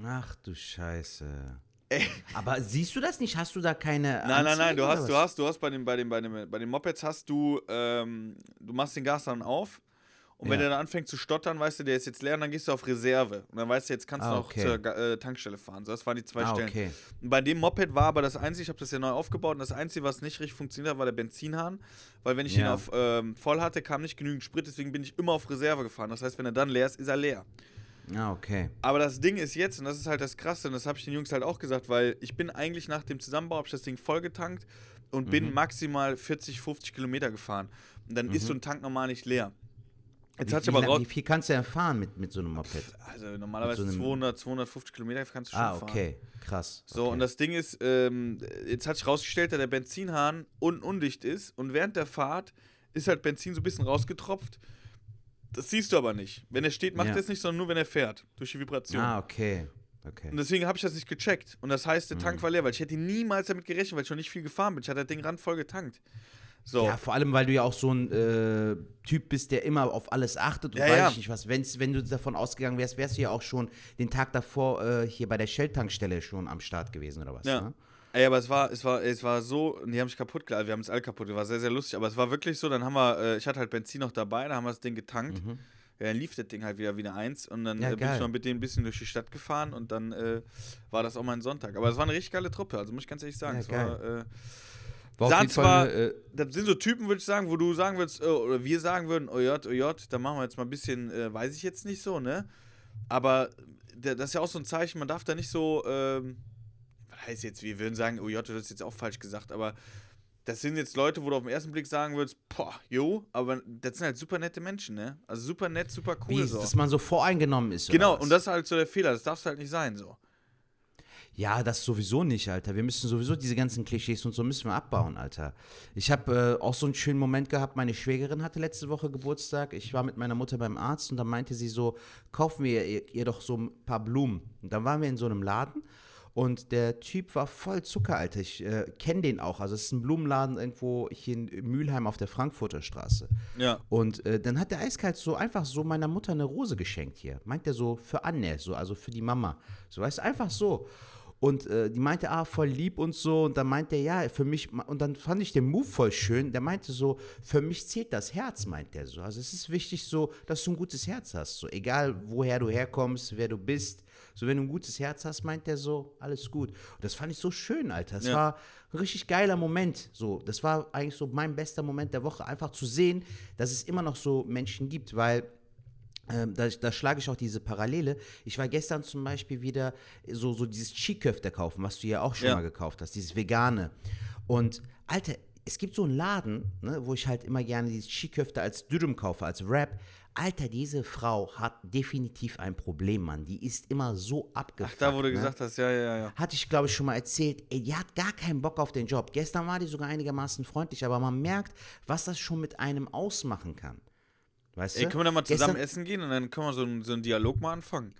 A: Ach du Scheiße.
B: Ey.
A: Aber siehst du das nicht? Hast du da keine.
B: Nein, nein, nein, du
A: Anzeige
B: hast, du hast, du hast bei den, bei den, bei den, bei den Mopeds hast du, ähm, du machst den Gas dann auf und wenn
A: Ja.
B: der dann anfängt zu stottern, weißt du, der ist jetzt leer und dann gehst du auf Reserve und dann weißt du, jetzt kannst du
A: Ah,
B: auch
A: okay.
B: zur äh, Tankstelle fahren. So, das waren die zwei
A: Ah,
B: Stellen.
A: okay.
B: Und bei dem Moped war aber das Einzige, ich habe das ja neu aufgebaut und das Einzige, was nicht richtig funktioniert hat, war der Benzinhahn, weil wenn ich ihn
A: Ja.
B: auf ähm, voll hatte, kam nicht genügend Sprit, deswegen bin ich immer auf Reserve gefahren. Das heißt, wenn er dann leer ist, ist er leer.
A: Ah, okay.
B: Aber das Ding ist jetzt, und das ist halt das Krasse, und das habe ich den Jungs halt auch gesagt, weil ich bin eigentlich nach dem Zusammenbau, habe ich das Ding vollgetankt und bin maximal 40, 50 Kilometer gefahren. Und dann ist so ein Tank normal nicht leer. Jetzt
A: Wie
B: hat
A: viel,
B: aber raus.
A: wie viel kannst du denn fahren mit, mit so einem Moped?
B: Also normalerweise
A: so einem-
B: 200, 250 Kilometer kannst du schon
A: Ah,
B: fahren.
A: okay. Krass.
B: So,
A: okay.
B: und das Ding ist, ähm, jetzt hat sich rausgestellt, dass der Benzinhahn un undicht ist und während der Fahrt ist halt Benzin so ein bisschen rausgetropft. Das siehst du aber nicht. Wenn er steht, macht
A: Ja.
B: er es nicht, sondern nur, wenn er fährt. Durch die Vibration.
A: Ah, okay. Okay.
B: Und deswegen habe ich das nicht gecheckt. Und das heißt, der
A: Mhm.
B: Tank war leer, weil ich hätte niemals damit gerechnet, weil ich schon nicht viel gefahren bin. Ich hatte das Ding randvoll getankt. So.
A: Ja, vor allem, weil du ja auch so ein äh, Typ bist, der immer auf alles achtet und
B: Ja,
A: weiß
B: ja.
A: ich nicht was. Wenn's, wenn du davon ausgegangen wärst, wärst du ja auch schon den Tag davor äh, hier bei der Shell-Tankstelle schon am Start gewesen oder was.
B: Ja.
A: Ne?
B: Ey, aber es war, es war, es war so, die haben mich kaputt geladen, wir haben es alle kaputt, das war sehr, sehr lustig, aber es war wirklich so, dann haben wir, äh, ich hatte halt Benzin noch dabei, dann haben wir das Ding getankt, ja, dann lief das Ding halt wieder wieder eins und dann
A: Mhm. Ja,
B: äh, bin ich
A: geil.
B: noch mit denen ein bisschen durch die Stadt gefahren und dann äh, war das auch mein Sonntag. Aber es war eine richtig geile Truppe, also muss ich ganz ehrlich sagen.
A: Ja,
B: es war, äh,
A: War Fall
B: zwar-
A: eine, äh,
B: das sind so Typen, würde ich sagen, wo du sagen würdest, äh, oder wir sagen würden, oh J, oh da machen wir jetzt mal ein bisschen, äh, weiß ich jetzt nicht so, ne? Aber das ist ja auch so ein Zeichen, man darf da nicht so, ähm, was heißt jetzt, wir würden sagen, oh J, das ist jetzt auch falsch gesagt, aber das sind jetzt Leute, wo du auf den ersten Blick sagen würdest, boah, jo, aber das sind halt super nette Menschen, ne? Also super nett, super cool.
A: wie,
B: so.
A: dass man so voreingenommen ist. oder
B: Genau, und das ist halt so der Fehler, das darfst halt nicht sein, so.
A: Ja, das sowieso nicht, Alter. Wir müssen sowieso diese ganzen Klischees und so müssen wir abbauen, Alter. Ich habe äh, auch so einen schönen Moment gehabt. Meine Schwägerin hatte letzte Woche Geburtstag. Ich war mit meiner Mutter beim Arzt und dann meinte sie so, kaufen wir ihr, ihr doch so ein paar Blumen. Und dann waren wir in so einem Laden und der Typ war voll Zucker, Alter. Ich äh, kenne den auch. Also es ist ein Blumenladen irgendwo hier in Mülheim auf der Frankfurter Straße.
B: Ja.
A: Und äh, dann hat der eiskalt so einfach so meiner Mutter eine Rose geschenkt hier. Meint er so für Anne, so, also für die Mama. So, weißt du, einfach so. Und äh, die meinte, ah, voll lieb und so. Und dann meinte er, ja, für mich, und dann fand ich den Move voll schön. Der meinte so, für mich zählt das Herz, meint er so. Also es ist wichtig so, dass du ein gutes Herz hast. So, egal woher du herkommst, wer du bist. So, wenn du ein gutes Herz hast, meint er so, alles gut. Und das fand ich so schön, Alter. Das
B: Ja.
A: war ein richtig geiler Moment. So, das war eigentlich so mein bester Moment der Woche, einfach zu sehen, dass es immer noch so Menschen gibt, weil ähm, da, da schlage ich auch diese Parallele. Ich war gestern zum Beispiel wieder so, so dieses Chiköfte kaufen, was du ja auch schon
B: Ja.
A: mal gekauft hast, dieses Vegane. Und Alter, es gibt so einen Laden, ne, wo ich halt immer gerne dieses Chiköfte als Dürüm kaufe, als Wrap. Alter, diese Frau hat definitiv ein Problem, Mann. Die ist immer so abgefuckt.
B: Ach, da, wo du
A: ne?
B: gesagt hast, ja, ja, ja.
A: Hatte ich, glaube ich, schon mal erzählt. Ey, die hat gar keinen Bock auf den Job. Gestern war die sogar einigermaßen freundlich, aber man merkt, was das schon mit einem ausmachen kann. Weißt
B: Ey, können wir da mal zusammen
A: Gestern-
B: essen gehen und dann können wir so einen, so einen Dialog mal anfangen?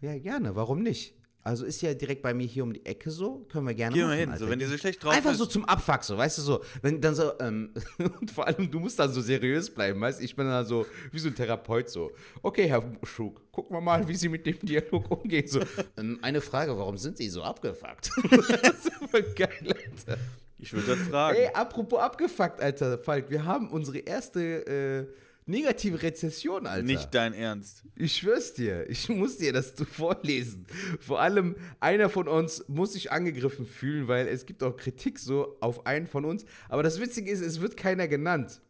A: Ja, gerne. Warum nicht? Also ist ja direkt bei mir hier um die Ecke so. Können wir gerne
B: Gehen wir hin,
A: Alter.
B: so wenn die so schlecht drauf
A: Einfach
B: ist.
A: so zum Abfuck, so, weißt du, so. Wenn dann so, ähm, und vor allem, du musst dann so seriös bleiben, weißt du? Ich bin dann so, wie so ein Therapeut, so. Okay, Herr Schug, gucken wir mal, wie Sie mit dem Dialog umgehen. So, ähm, eine Frage, warum sind Sie so abgefuckt? das ist voll geil, Alter.
B: Ich würde das fragen.
A: Ey, apropos abgefuckt, Alter, Falk, wir haben unsere erste äh, negative Rezession, Alter.
B: Nicht dein Ernst.
A: Ich schwör's dir, ich muss dir das vorlesen. Vor allem einer von uns muss sich angegriffen fühlen, weil es gibt auch Kritik so auf einen von uns. Aber das Witzige ist, es wird keiner genannt.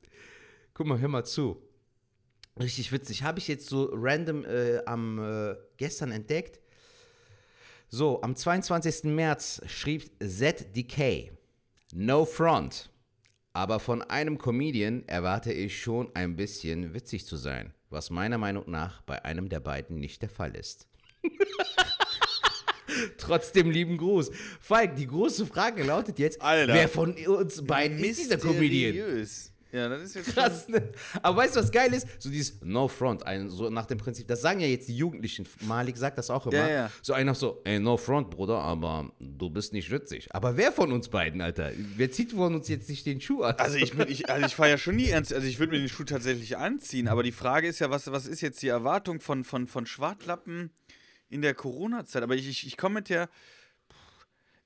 A: Guck mal, hör mal zu. Richtig witzig. Habe ich jetzt so random äh, am äh, gestern entdeckt. So, am 22. März schrieb ZDK. No front. Aber von einem Comedian erwarte ich schon ein bisschen witzig zu sein, was meiner Meinung nach bei einem der beiden nicht der Fall ist. Trotzdem lieben Gruß. Falk, die große Frage lautet jetzt,
B: Alter.
A: wer von uns beiden ist dieser Comedian?
B: Ja, das ist jetzt
A: Krass, ne? Aber weißt du, was geil ist? So dieses No Front, ein, so nach dem Prinzip, das sagen ja jetzt die Jugendlichen. Malik sagt das auch immer.
B: Ja, ja.
A: So einer so, ey, No Front, Bruder, aber du bist nicht witzig. Aber wer von uns beiden, Alter? Wer zieht von uns jetzt nicht den Schuh an?
B: Also ich, bin- ich, also ich fahre ja schon nie ernst, also ich würde mir den Schuh tatsächlich anziehen, aber die Frage ist ja, was, was ist jetzt die Erwartung von, von, von Schwartlappen in der Corona-Zeit? Aber ich, ich, ich komme mit der,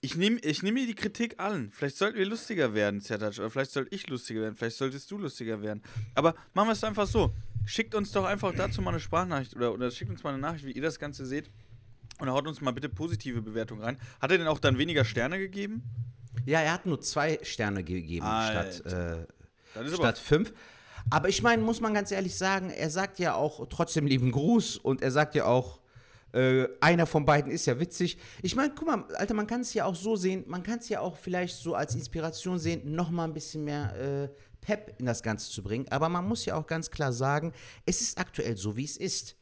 B: ich nehme ich nehm mir die Kritik an. Vielleicht sollten wir lustiger werden, Zertac, oder vielleicht sollte ich lustiger werden, vielleicht solltest du lustiger werden. Aber machen wir es einfach so, schickt uns doch einfach dazu mal eine Sprachnachricht oder, oder schickt uns mal eine Nachricht, wie ihr das Ganze seht. Und haut uns mal bitte positive Bewertungen rein. Hat er denn auch dann weniger Sterne gegeben?
A: ja, er hat nur zwei Sterne gegeben
B: Alter.
A: statt, äh, statt fünf. Aber ich meine, muss man ganz ehrlich sagen, er sagt ja auch trotzdem lieben Gruß und er sagt ja auch, Äh, einer von beiden ist ja witzig. Ich meine, guck mal, Alter, man kann es ja auch so sehen, man kann es ja auch vielleicht so als Inspiration sehen, nochmal ein bisschen mehr äh, Pep in das Ganze zu bringen. Aber man muss ja auch ganz klar sagen, es ist aktuell so, wie es ist.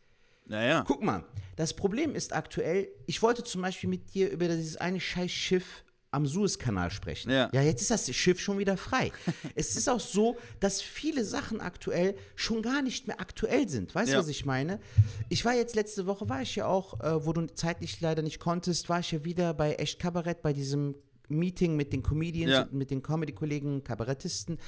B: Naja.
A: Guck mal, das Problem ist aktuell, ich wollte zum Beispiel mit dir über dieses eine scheiß Schiff am Suezkanal sprechen.
B: Ja.
A: ja, jetzt ist das Schiff schon wieder frei. es ist auch so, dass viele Sachen aktuell schon gar nicht mehr aktuell sind. Weißt du,
B: Ja.
A: was ich meine? Ich war jetzt letzte Woche, war ich ja auch, äh, wo du zeitlich leider nicht konntest, war ich ja wieder bei Echt Kabarett, bei diesem Meeting mit den Comedians,
B: Ja.
A: mit den Comedy-Kollegen, Kabarettisten.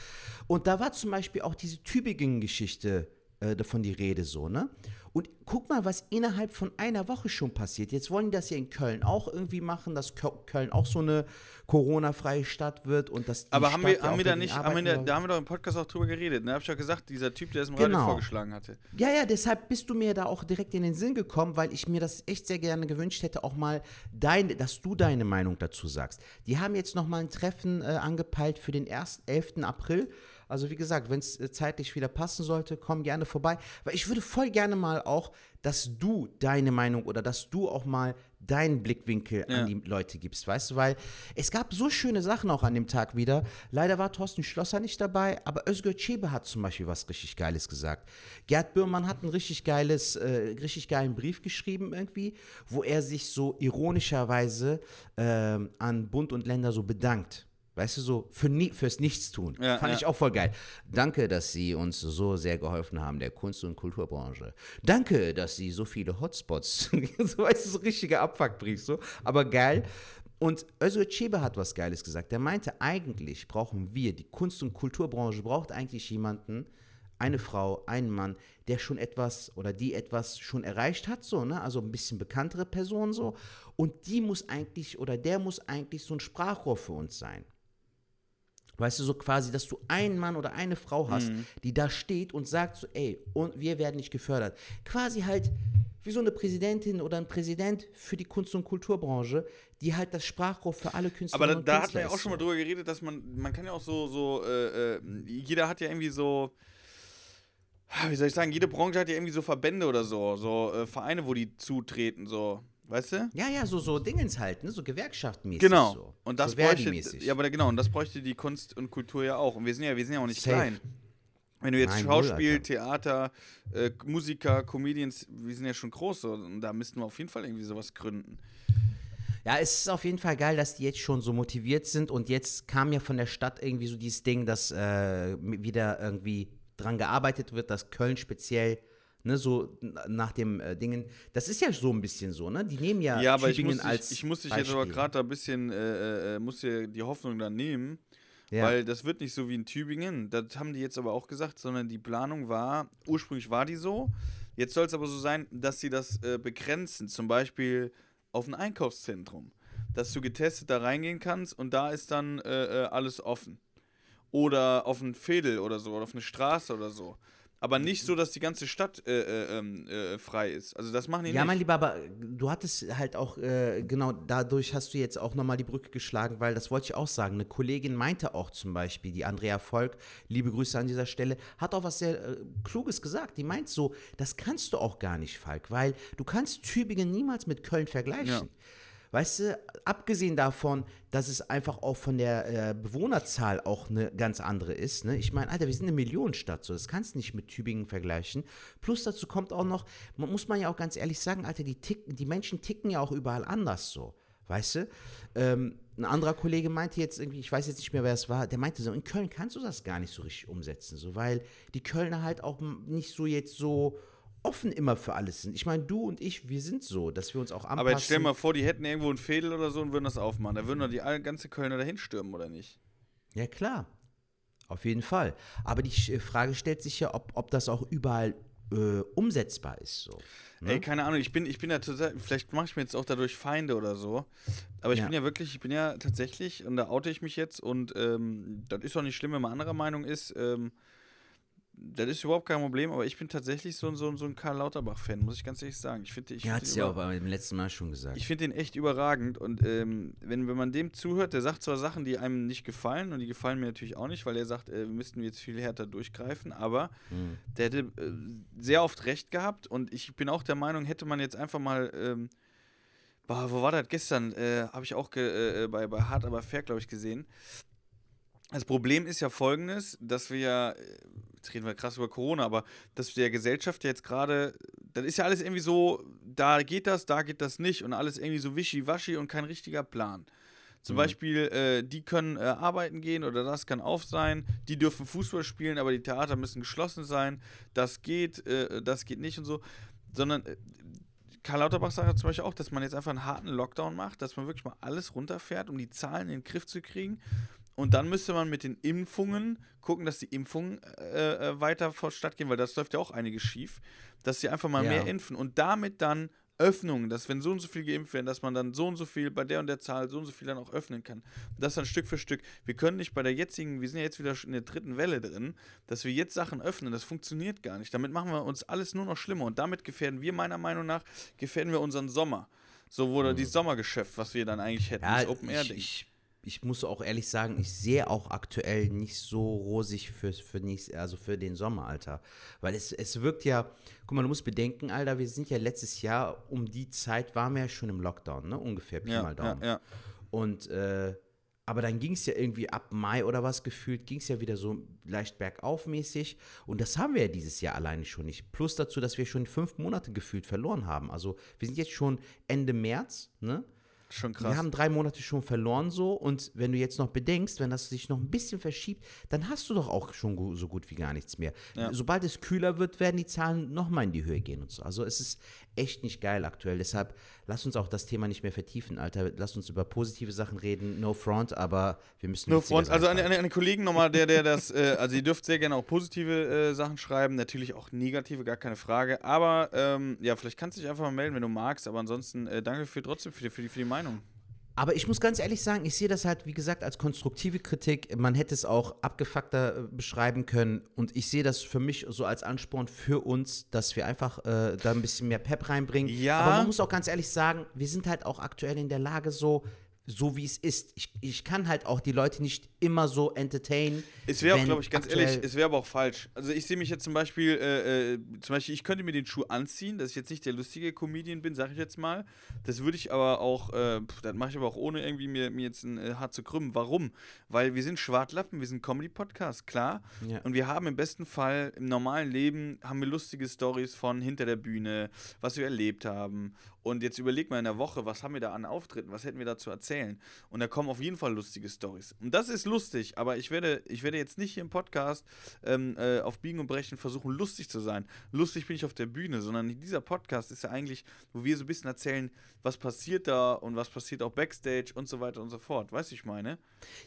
A: Und da war zum Beispiel auch diese Tübingen-Geschichte äh, davon die Rede so, ne? Und guck mal, was innerhalb von einer Woche schon passiert. Jetzt wollen die das ja in Köln auch irgendwie machen, dass Kö- Köln auch so eine Corona-freie Stadt wird und dass die
B: Aber haben
A: Stadt
B: wir, haben wir da nicht, haben wir da, da haben wir doch im Podcast auch drüber geredet, ne? Hab ich ja gesagt, dieser Typ, der es im Radio
A: Genau.
B: vorgeschlagen hatte.
A: Ja, ja, deshalb bist du mir da auch direkt in den Sinn gekommen, weil ich mir das echt sehr gerne gewünscht hätte, auch mal deine, dass du deine Meinung dazu sagst. Die haben jetzt noch mal ein Treffen äh, angepeilt für den 1., 11. April. Also wie gesagt, wenn es äh, zeitlich wieder passen sollte, komm gerne vorbei. Weil ich würde voll gerne mal auch, dass du deine Meinung oder dass du auch mal deinen Blickwinkel
B: Ja.
A: an die Leute gibst, weißt du, weil es gab so schöne Sachen auch an dem Tag wieder. Leider war Thorsten Schlosser nicht dabei, aber Özgür Çebe hat zum Beispiel was richtig Geiles gesagt. Gerd Bührmann hat einen richtig geiles, äh, richtig geilen Brief geschrieben irgendwie, wo er sich so ironischerweise ähm, an Bund und Länder so bedankt. Weißt du, so für nie, fürs Nichtstun.
B: Ja,
A: Fand
B: ja.
A: ich auch voll geil. Danke, dass Sie uns so sehr geholfen haben, der Kunst- und Kulturbranche. Danke, dass Sie so viele Hotspots, so weißt du, so richtiger Abfuckbrief, so, aber geil. Und Özgür Çebe hat was Geiles gesagt. Der meinte, eigentlich brauchen wir, die Kunst- und Kulturbranche braucht eigentlich jemanden, eine Frau, einen Mann, der schon etwas oder die etwas schon erreicht hat, so, ne? Also ein bisschen bekanntere Person so. Und die muss eigentlich oder der muss eigentlich so ein Sprachrohr für uns sein. Weißt du, so quasi, dass du einen Mann oder eine Frau hast, die da steht und sagt so, ey, und wir werden nicht gefördert. Quasi halt wie so eine Präsidentin oder ein Präsident für die Kunst- und Kulturbranche, die halt das Sprachrohr für alle Künstler
B: Aber da, da hat man ja auch schon mal drüber geredet, dass man, man kann ja auch so, so, äh, äh, jeder hat ja irgendwie so, wie soll ich sagen, jede Branche hat ja irgendwie so Verbände oder so, so äh, Vereine, wo die zutreten, so, weißt du?
A: Ja, ja, so, so Dingens halt, ne? so gewerkschaftmäßig.
B: Genau.
A: So.
B: Und das
A: so
B: bräuchte, ja, aber genau, und das bräuchte die Kunst und Kultur ja auch. Und wir sind ja, wir sind ja auch nicht
A: Safe.
B: klein. Wenn du jetzt
A: Nein,
B: Schauspiel,
A: Alter.
B: Theater, äh, Musiker, Comedians, wir sind ja schon groß, so, und da müssten wir auf jeden Fall irgendwie sowas gründen.
A: Ja, es ist auf jeden Fall geil, dass die jetzt schon so motiviert sind und jetzt kam ja von der Stadt irgendwie so dieses Ding, dass äh, wieder irgendwie dran gearbeitet wird, dass Köln speziell, ne, so nach dem äh, Dingen, das ist ja so ein bisschen so, ne? Die nehmen ja,
B: Ja, aber ich
A: Tübingen
B: muss, dich,
A: als
B: ich muss dich jetzt aber
A: Beispiel.
B: gerade da ein bisschen, äh, äh, muss dir die Hoffnung dann nehmen,
A: Ja.
B: weil das wird nicht so wie in Tübingen, das haben die jetzt aber auch gesagt, sondern die Planung war, ursprünglich war die so, jetzt soll es aber so sein, dass sie das äh, begrenzen, zum Beispiel auf ein Einkaufszentrum, dass du getestet da reingehen kannst und da ist dann äh, äh, alles offen. Oder auf ein Fädel oder so, oder auf eine Straße oder so. Aber nicht so, dass die ganze Stadt äh, äh, ähm, äh, frei ist. Also das machen die
A: Ja,
B: nicht.
A: mein Lieber, aber du hattest halt auch, äh, genau, dadurch hast du jetzt auch nochmal die Brücke geschlagen, weil das wollte ich auch sagen. Eine Kollegin meinte auch zum Beispiel, die Andrea Volk, liebe Grüße an dieser Stelle, hat auch was sehr äh, Kluges gesagt. Die meint so, das kannst du auch gar nicht, Falk, weil du kannst Tübingen niemals mit Köln vergleichen.
B: Ja.
A: Weißt du, abgesehen davon, dass es einfach auch von der äh, Bewohnerzahl auch eine ganz andere ist. Ne? Ich meine, Alter, wir sind eine Millionenstadt, so das kannst du nicht mit Tübingen vergleichen. Plus dazu kommt auch noch, man, muss man ja auch ganz ehrlich sagen, Alter, die, ticken, die Menschen ticken ja auch überall anders so. Weißt du? Ähm, ein anderer Kollege meinte jetzt irgendwie, ich weiß jetzt nicht mehr, wer es war, der meinte so, in Köln kannst du das gar nicht so richtig umsetzen, so, weil die Kölner halt auch nicht so jetzt so offen immer für alles sind. Ich meine, du und ich, wir sind so, dass wir uns auch anpassen.
B: Aber jetzt stell mal vor, die hätten irgendwo ein Fädel oder so und würden das aufmachen. Da würden doch die ganze Kölner dahin stürmen, oder nicht?
A: Ja, klar. Auf jeden Fall. Aber die Sch- Frage stellt sich ja, ob, ob das auch überall äh, umsetzbar ist. So. Ne?
B: Ey, keine Ahnung, ich bin, ich bin ja total, vielleicht mache ich mir jetzt auch dadurch Feinde oder so. Aber ich
A: Ja.
B: bin ja wirklich, ich bin ja tatsächlich, und da oute ich mich jetzt, und ähm, das ist auch nicht schlimm, wenn man anderer Meinung ist, ähm, das ist überhaupt kein Problem, aber ich bin tatsächlich so, so, so ein Karl Lauterbach-Fan, muss ich ganz ehrlich sagen. Ich finde, ich
A: Er
B: find
A: hat es ja auch beim letzten Mal schon gesagt.
B: ich finde den echt überragend und ähm, wenn, wenn man dem zuhört, der sagt zwar Sachen, die einem nicht gefallen und die gefallen mir natürlich auch nicht, weil er sagt, äh, wir müssten jetzt viel härter durchgreifen, aber
A: Mhm.
B: der hätte äh, sehr oft recht gehabt und ich bin auch der Meinung, hätte man jetzt einfach mal, ähm, boah, wo war das gestern? Äh, Habe ich auch ge, äh, bei, bei Hart aber fair, glaube ich, gesehen. Das Problem ist ja folgendes, dass wir ja, äh, jetzt reden wir krass über Corona, aber dass der Gesellschaft jetzt gerade, das ist ja alles irgendwie so, da geht das, da geht das nicht und alles irgendwie so wischiwaschi und kein richtiger Plan. Zum
A: Mhm.
B: Beispiel, äh, die können äh, arbeiten gehen oder das kann auf sein, die dürfen Fußball spielen, aber die Theater müssen geschlossen sein, das geht, äh, das geht nicht und so, sondern äh, Karl Lauterbach sagt ja zum Beispiel auch, dass man jetzt einfach einen harten Lockdown macht, dass man wirklich mal alles runterfährt, um die Zahlen in den Griff zu kriegen. Und dann müsste man mit den Impfungen gucken, dass die Impfungen äh, äh, weiter vor stattgehen, weil das läuft ja auch einiges schief, dass sie einfach mal
A: Ja.
B: mehr impfen und damit dann Öffnungen, dass wenn so und so viel geimpft werden, dass man dann so und so viel bei der und der Zahl so und so viel dann auch öffnen kann. Und das dann Stück für Stück. Wir können nicht bei der jetzigen, wir sind ja jetzt wieder in der dritten Welle drin, dass wir jetzt Sachen öffnen, das funktioniert gar nicht. Damit machen wir uns alles nur noch schlimmer und damit gefährden wir meiner Meinung nach, gefährden wir unseren Sommer. So wurde dieses Sommergeschäft, was wir dann eigentlich hätten,
A: Mhm. Ja,
B: das Open Air Ding.
A: ich, ich muss auch ehrlich sagen, ich sehe auch aktuell nicht so rosig für, für, nächst, also für den Sommer, Alter. Weil es, es wirkt ja, guck mal, du musst bedenken, Alter, wir sind ja letztes Jahr um die Zeit, waren wir ja schon im Lockdown, ne? Ungefähr, Pi
B: ja,
A: mal
B: ja,
A: Daumen.
B: ja.
A: Und, äh, aber dann ging es ja irgendwie ab Mai oder was gefühlt, ging es ja wieder so leicht bergauf mäßig. Und das haben wir ja dieses Jahr alleine schon nicht. Plus dazu, dass wir schon fünf Monate gefühlt verloren haben. Also wir sind jetzt schon Ende März, ne?
B: Schon krass.
A: Wir haben drei Monate schon verloren so und wenn du jetzt noch bedenkst, wenn das sich noch ein bisschen verschiebt, dann hast du doch auch schon so gut wie gar nichts mehr.
B: Ja.
A: Sobald es kühler wird, werden die Zahlen nochmal in die Höhe gehen und so. Also es ist echt nicht geil aktuell. Deshalb lass uns auch das Thema nicht mehr vertiefen, Alter. Lass uns über positive Sachen reden. No front, aber wir müssen. Witziger
B: Front, also an, an, an die Kollegen nochmal, der, der das, äh, also ihr dürft sehr gerne auch positive äh, Sachen schreiben, natürlich auch negative, gar keine Frage. Aber ähm, ja, vielleicht kannst du dich einfach mal melden, wenn du magst. Aber ansonsten äh, danke für trotzdem für die, für die, für die Meinung.
A: Aber ich muss ganz ehrlich sagen, ich sehe das halt, wie gesagt, als konstruktive Kritik. Man hätte es auch abgefuckter äh, beschreiben können. Und ich sehe das für mich so als Ansporn für uns, dass wir einfach äh, da ein bisschen mehr Pep reinbringen.
B: Ja.
A: Aber man muss auch ganz ehrlich sagen, wir sind halt auch aktuell in der Lage, so, so wie es ist. Ich, ich kann halt auch die Leute nicht immer so entertainen.
B: Es wäre auch, glaube ich, ganz ehrlich, es wäre aber auch falsch. Also ich sehe mich jetzt zum Beispiel, äh, äh, zum Beispiel, ich könnte mir den Schuh anziehen, dass ich jetzt nicht der lustige Comedian bin, sage ich jetzt mal. Das würde ich aber auch, äh, das mache ich aber auch ohne irgendwie mir, mir jetzt ein äh, hart zu krümmen. Warum? Weil wir sind Schwartlappen, wir sind Comedy-Podcast, klar.
A: Ja.
B: Und wir haben im besten Fall im normalen Leben haben wir lustige Stories von hinter der Bühne, was wir erlebt haben. Und jetzt überleg mal in der Woche, was haben wir da an Auftritten, was hätten wir da zu erzählen? Und da kommen auf jeden Fall lustige Stories. Und das ist lustig, aber ich werde, ich werde jetzt nicht hier im Podcast ähm, äh, auf Biegen und Brechen versuchen, lustig zu sein. Lustig bin ich auf der Bühne, sondern dieser Podcast ist ja eigentlich, wo wir so ein bisschen erzählen, was passiert da und was passiert auch Backstage und so weiter und so fort. Weißt du, ich meine?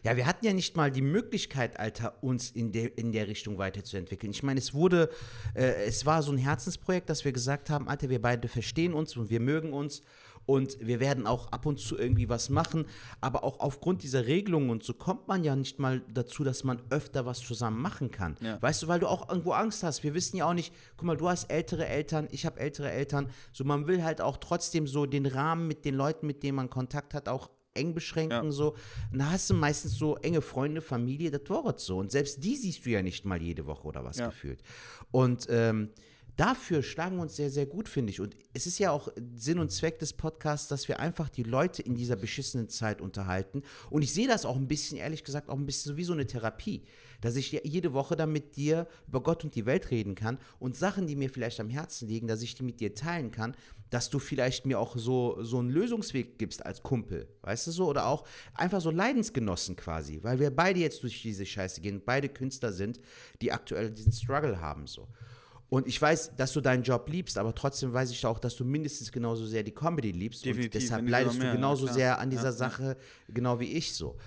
A: Ja, wir hatten ja nicht mal die Möglichkeit, Alter, uns in der, in der Richtung weiterzuentwickeln. Ich meine, es wurde, äh, es war so ein Herzensprojekt, dass wir gesagt haben, Alter, wir beide verstehen uns und wir mögen uns und wir werden auch ab und zu irgendwie was machen. Aber auch aufgrund dieser Regelungen und so kommt man ja nicht mal dazu, dass man öfter was zusammen machen kann.
B: Ja.
A: Weißt du, weil du auch irgendwo Angst hast. Wir wissen ja auch nicht, guck mal, du hast ältere Eltern, ich habe ältere Eltern. So, man will halt auch trotzdem so den Rahmen mit den Leuten, mit denen man Kontakt hat, auch eng beschränken
B: Ja.
A: so. Da hast du meistens so enge Freunde, Familie, das war es so. Und selbst die siehst du ja nicht mal jede Woche oder was
B: Ja.
A: gefühlt. Und ähm, dafür schlagen wir uns sehr, sehr gut, finde ich. Und es ist ja auch Sinn und Zweck des Podcasts, dass wir einfach die Leute in dieser beschissenen Zeit unterhalten. Und ich sehe das auch ein bisschen, ehrlich gesagt, auch ein bisschen so wie so eine Therapie. Dass ich jede Woche dann mit dir über Gott und die Welt reden kann und Sachen, die mir vielleicht am Herzen liegen, dass ich die mit dir teilen kann, dass du vielleicht mir auch so, so einen Lösungsweg gibst als Kumpel, weißt du so? Oder auch einfach so Leidensgenossen quasi, weil wir beide jetzt durch diese Scheiße gehen, beide Künstler sind, die aktuell diesen Struggle haben so. Und ich weiß, dass du deinen Job liebst, aber trotzdem weiß ich auch, dass du mindestens genauso sehr die Comedy liebst.
B: Definitiv,
A: und deshalb leidest du
B: mehr, ja,
A: genauso
B: klar.
A: sehr an dieser
B: Ja, ja.
A: Sache, genau wie ich so.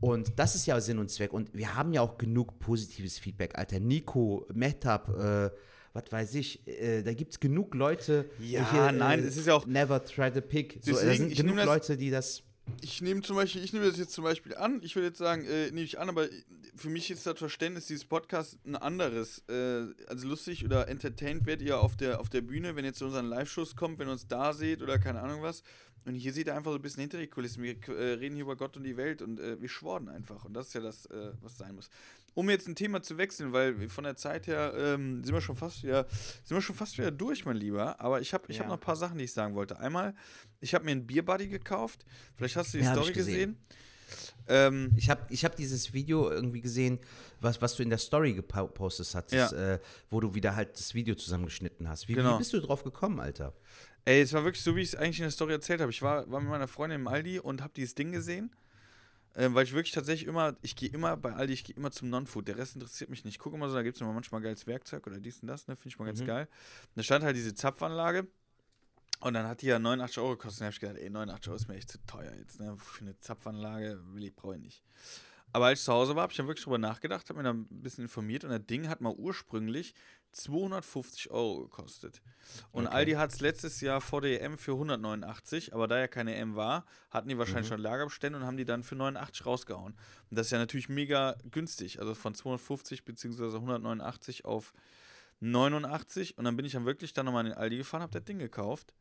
A: Und das ist ja Sinn und Zweck. Und wir haben ja auch genug positives Feedback, Alter. Nico, Metab, äh, was weiß ich, äh, da gibt es genug Leute.
B: Ja, nein, es ist ja auch-
A: Never try to pick. So, da
B: Deswegen,
A: sind genug Leute, die das.
B: Ich nehme zum Beispiel, ich nehme das jetzt zum Beispiel an, ich würde jetzt sagen, äh, nehme ich an, aber für mich ist das Verständnis dieses Podcasts ein anderes. Äh, also lustig oder entertained werdet ihr auf der, auf der Bühne, wenn ihr zu unseren Live-Shows kommt, wenn ihr uns da seht oder keine Ahnung was. Und hier seht ihr einfach so ein bisschen hinter die Kulissen. Wir äh, reden hier über Gott und die Welt und äh, wir schworden einfach. Und das ist ja das, äh, was sein muss. Um jetzt ein Thema zu wechseln, weil von der Zeit her ähm, sind wir schon fast wieder, sind wir schon fast wieder durch, mein Lieber. Aber ich habe ich
A: Ja.
B: hab noch ein paar Sachen, die ich sagen wollte. Einmal, ich habe mir einen Bierbuddy gekauft. Vielleicht hast du die
A: Ja,
B: Story
A: gesehen.
B: gesehen. Ähm,
A: Ich habe ich hab dieses Video irgendwie gesehen, was, was du in der Story gepostet hattest,
B: Ja.
A: äh, wo du wieder halt das Video zusammengeschnitten hast. Wie,
B: Genau.
A: wie bist du drauf gekommen, Alter?
B: Ey, es war wirklich so, wie ich es eigentlich in der Story erzählt habe. Ich war, war mit meiner Freundin im Aldi und habe dieses Ding gesehen. Ähm, weil ich wirklich tatsächlich immer, ich gehe immer bei Aldi, ich gehe immer zum Non-Food. Der Rest interessiert mich nicht. Ich gucke immer so, da gibt es immer manchmal geiles Werkzeug oder dies und das, ne? Finde ich mal ganz
A: Mhm.
B: geil. Und da stand halt diese Zapfanlage. Und dann hat die ja 89 Euro gekostet. Und da habe ich gedacht, ey, 89 Euro ist mir echt zu teuer jetzt, ne? Für eine Zapfanlage will ich, brauche ich nicht. Aber als ich zu Hause war, habe ich dann wirklich drüber nachgedacht, habe mir dann ein bisschen informiert und das Ding hat mal ursprünglich 250 Euro gekostet. Und
A: Okay.
B: Aldi hat es letztes Jahr vor der EM für 189, aber da ja keine EM war, hatten die wahrscheinlich
A: Mhm.
B: schon Lagerbestände und haben die dann für 89 rausgehauen. Und das ist ja natürlich mega günstig, also von 250 bzw. 189 auf 89 und dann bin ich dann wirklich dann nochmal in den Aldi gefahren, habe das Ding gekauft.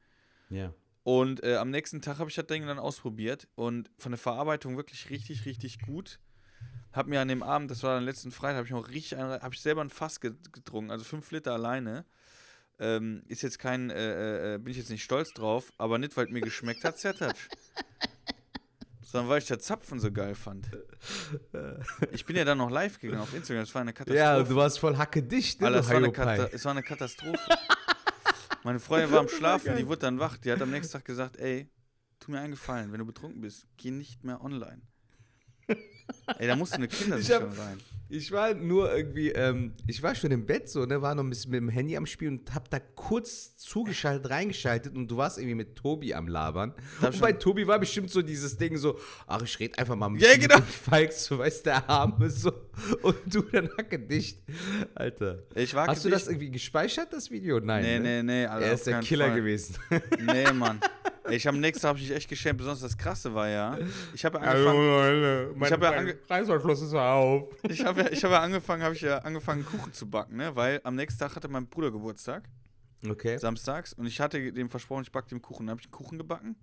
A: Ja.
B: Und äh, am nächsten Tag habe ich das Ding dann ausprobiert und von der Verarbeitung wirklich richtig, richtig gut. Hab mir an dem Abend, das war dann letzten Freitag, habe ich noch richtig, habe ich selber ein Fass ge- getrunken, also fünf Liter alleine. Ähm, ist jetzt kein, äh, äh, bin ich jetzt nicht stolz drauf, aber nicht, weil es mir geschmeckt hat, zertatsch. Sondern weil ich das Zapfen so geil fand. Ich bin ja dann noch live gegangen auf Instagram, das war eine Katastrophe.
A: Ja, du warst voll hacke dicht, ne,
B: Alter, es war, eine
A: Haiopai.
B: Kata es war eine Katastrophe. Meine Freundin war am Schlafen, die wurde dann wach. Die hat am nächsten Tag gesagt, ey, tu mir einen Gefallen, wenn du betrunken bist, geh nicht mehr online. Ey, da musst du eine Kindersicherung rein.
A: Ich war nur irgendwie, ähm, ich war schon im Bett so, ne, war noch ein bisschen mit dem Handy am Spiel und hab da kurz zugeschaltet, reingeschaltet und du warst irgendwie mit Tobi am Labern. Und bei Tobi war bestimmt so dieses Ding so, ach, ich red einfach mal
B: Ja, genau.
A: mit dem Falk, so, weißt der Arme so. Und du dann hacke dicht. Alter.
B: Ich war
A: Hast du
B: gedicht-
A: das irgendwie gespeichert, das Video? Nein.
B: Nee,
A: ne?
B: nee, nee, Alter,
A: Er ist der Killer
B: Fall.
A: gewesen.
B: Nee, Mann. Ich habe am nächsten Tag hab ich mich echt geschämt. Besonders das Krasse war ja, ich habe ja angefangen,
A: Leute,
B: mein- hab ja mein ange-
A: Reißverschluss ist auf.
B: ich habe ja, ich hab ja angefangen, habe ich ja angefangen Kuchen zu backen, ne? Weil am nächsten Tag hatte mein Bruder Geburtstag.
A: Okay.
B: samstags und ich hatte dem versprochen, ich backe dem Kuchen. Dann habe ich einen Kuchen gebacken,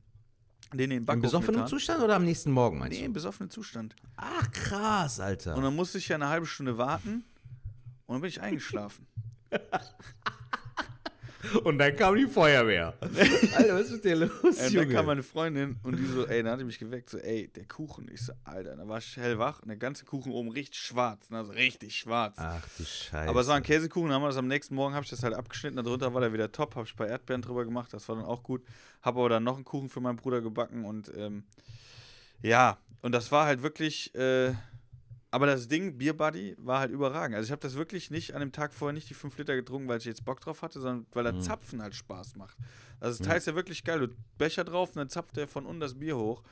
B: den in den
A: Im besoffenen
B: getan.
A: Zustand oder am nächsten Morgen, meinst
B: Nee,
A: du?
B: im besoffenen Zustand.
A: Ach, krass, Alter.
B: Und dann musste ich ja eine halbe Stunde warten und dann bin ich eingeschlafen.
A: Und dann kam die Feuerwehr. Alter, was ist mit dir los,
B: Und dann kam meine Freundin und die so, ey, dann hat die mich geweckt, so, ey, der Kuchen. Ich so, Alter, da war ich hellwach und der ganze Kuchen oben richtig schwarz, ne, also richtig schwarz.
A: Ach du Scheiße.
B: Aber es war ein Käsekuchen, dann haben wir das am nächsten Morgen, habe ich das halt abgeschnitten, darunter war der wieder top, habe ich ein paar Erdbeeren drüber gemacht, das war dann auch gut. Habe aber dann noch einen Kuchen für meinen Bruder gebacken und ähm, ja, und das war halt wirklich, äh, aber das Ding, Beer Buddy, war halt überragend. Also ich habe das wirklich nicht an dem Tag vorher nicht die 5 Liter getrunken, weil ich jetzt Bock drauf hatte, sondern weil der Zapfen halt Spaß macht. Also das Teil ist ja wirklich geil. Du Becher drauf und dann zapft der von unten das Bier hoch.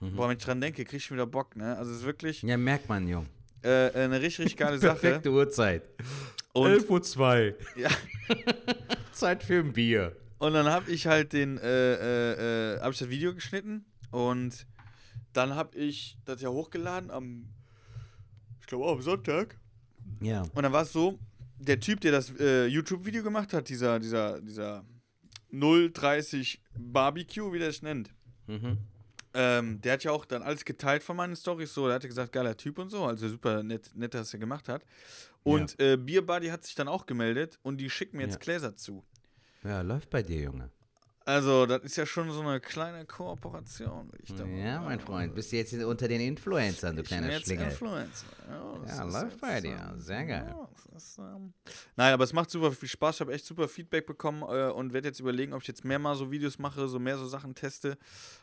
B: Boah, wenn ich dran denke, krieg ich schon wieder Bock, ne? Also es ist wirklich
A: ja, merkt man, Jung.
B: äh, eine richtig, richtig geile Sache.
A: Perfekte Uhrzeit.
B: Und
A: 11.02 Uhr.
B: Ja.
A: Zeit für ein Bier.
B: Und dann habe ich halt den, äh, äh, äh, habe ich das Video geschnitten und dann habe ich das ja hochgeladen am, glaube auch am Sonntag.
A: Ja.
B: Und dann war es so, der Typ, der das äh, YouTube-Video gemacht hat, dieser, dieser, dieser 030 Barbecue, wie der es nennt,
A: Mhm.
B: ähm, der hat ja auch dann alles geteilt von meinen Stories so. Der hatte gesagt, geiler Typ und so. Also super nett, nett dass er gemacht hat. Und äh, Beer Buddy hat sich dann auch gemeldet und die schicken mir jetzt
A: Ja.
B: Gläser zu.
A: Ja, läuft bei dir, Junge.
B: Also, das ist ja schon so eine kleine Kooperation, würde ich da mal
A: Ja, mein. Freund. Bist du jetzt unter den Influencern, du
B: Ich bin
A: kleiner
B: jetzt
A: Schlingel.
B: Influencer. Ja,
A: Ja, läuft bei dir.
B: ähm,
A: Sehr geil.
B: ja, ist, ähm, Nein, aber es macht super viel Spaß. Ich habe echt super Feedback bekommen äh, und werde jetzt überlegen, ob ich jetzt mehr mal so Videos mache, so mehr so Sachen teste,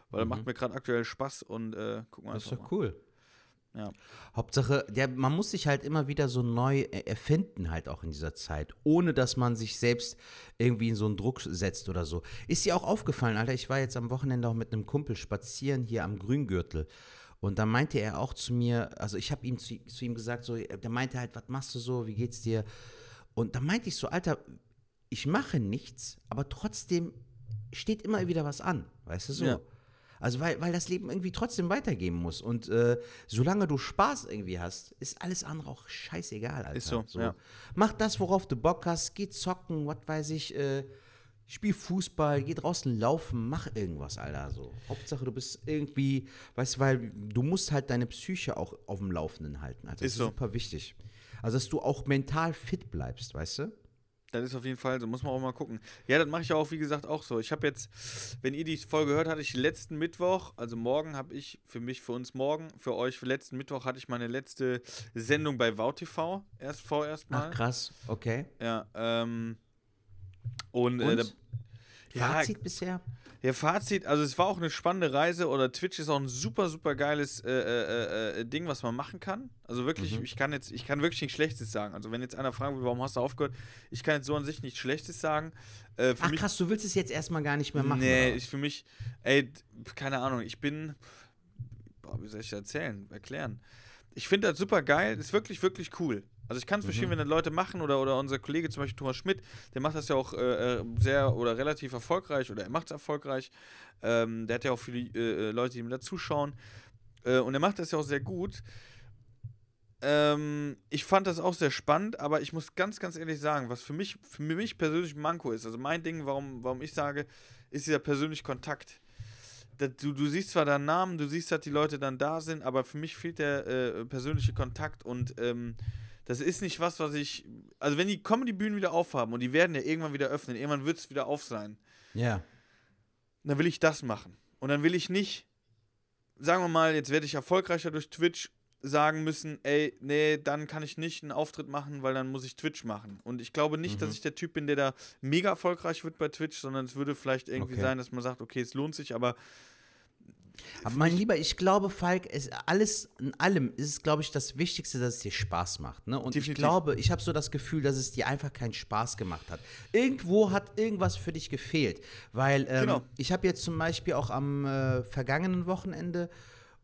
B: weil das macht mir gerade aktuell Spaß und äh, gucken wir
A: Mhm. Das ist doch
B: mal.
A: cool.
B: Ja.
A: Hauptsache, der, man muss sich halt immer wieder so neu erfinden, halt auch in dieser Zeit, ohne dass man sich selbst irgendwie in so einen Druck setzt oder so. Ist dir auch aufgefallen, Alter, ich war jetzt am Wochenende auch mit einem Kumpel spazieren hier am Grüngürtel. Und da meinte er auch zu mir, also ich habe ihm zu, zu ihm gesagt, so, der meinte halt, was machst du so, wie geht's dir? Und da meinte ich so, Alter, ich mache nichts, aber trotzdem steht immer wieder was an, weißt du so?
B: Ja.
A: Also weil, weil das Leben irgendwie trotzdem weitergehen muss. Und äh, solange du Spaß irgendwie hast, ist alles andere auch scheißegal, Alter.
B: Ist so, ja.
A: Mach das, worauf du Bock hast, geh zocken, was weiß ich, äh, spiel Fußball, geh draußen laufen, mach irgendwas, Alter. So. Hauptsache, du bist irgendwie, weißt du, weil du musst halt deine Psyche auch auf dem Laufenden halten. Also das
B: Ist
A: ist
B: so.
A: super wichtig. Also dass du auch mental fit bleibst, weißt du?
B: Das ist auf jeden Fall so, muss man auch mal gucken. Ja, das mache ich auch, wie gesagt, auch so. Ich habe jetzt, wenn ihr die Folge hört, hatte ich letzten Mittwoch, also morgen habe ich für mich, für uns morgen, für euch, für letzten Mittwoch hatte ich meine letzte Sendung bei VauTV, erst vorerst mal.
A: Ach krass, okay.
B: Ja, ähm, und, Äh,
A: Und?
B: da, ja,
A: Fazit bisher?
B: Ja, Fazit, also es war auch eine spannende Reise oder Twitch ist auch ein super, super geiles äh, äh, äh, Ding, was man machen kann. Also wirklich, ich kann jetzt, ich kann wirklich nichts Schlechtes sagen. Also wenn jetzt einer fragen will, warum hast du aufgehört, ich kann jetzt so an sich nichts Schlechtes sagen. Äh,
A: Ach
B: mich,
A: krass, du willst es jetzt erstmal gar nicht mehr machen.
B: Nee, ich für mich, ey, keine Ahnung, ich bin, boah, wie soll ich das erzählen, erklären? Ich finde das super geil, ist wirklich, wirklich cool. Also ich kann es
A: Mhm.
B: verstehen, wenn das Leute machen oder, oder unser Kollege zum Beispiel Thomas Schmidt, der macht das ja auch äh, äh, sehr oder relativ erfolgreich oder er macht es erfolgreich. Ähm, der hat ja auch viele äh, äh, Leute, die ihm da zuschauen. Äh, und er macht das ja auch sehr gut. Ähm, ich fand das auch sehr spannend, aber ich muss ganz, ganz ehrlich sagen, was für mich, für mich persönlich ein Manko ist, also mein Ding, warum, warum ich sage, ist dieser persönliche Kontakt. Da- Du, du siehst zwar deinen Namen, du siehst, dass die Leute dann da sind, aber für mich fehlt der äh, persönliche Kontakt und ähm, das ist nicht was, was ich. Also, wenn die Comedy-Bühnen wieder aufhaben und die werden ja irgendwann wieder öffnen, irgendwann wird es wieder auf sein,
A: Ja.
B: dann will ich das machen. Und dann will ich nicht, sagen wir mal, jetzt werde ich erfolgreicher durch Twitch sagen müssen, ey, nee, dann kann ich nicht einen Auftritt machen, weil dann muss ich Twitch machen. Und ich glaube nicht, dass ich der Typ bin, der da mega erfolgreich wird bei Twitch, sondern es würde vielleicht irgendwie
A: Okay.
B: sein, dass man sagt, okay, es lohnt sich, aber
A: Aber mein Lieber, ich glaube, Falk, es, alles in allem ist es, glaube ich, das Wichtigste, dass es dir Spaß macht. Ne? Und ich
B: Definitiv.
A: glaube, ich habe so das Gefühl, dass es dir einfach keinen Spaß gemacht hat. Irgendwo hat irgendwas für dich gefehlt. Weil ähm,
B: Genau.
A: ich habe jetzt zum Beispiel auch am äh, vergangenen Wochenende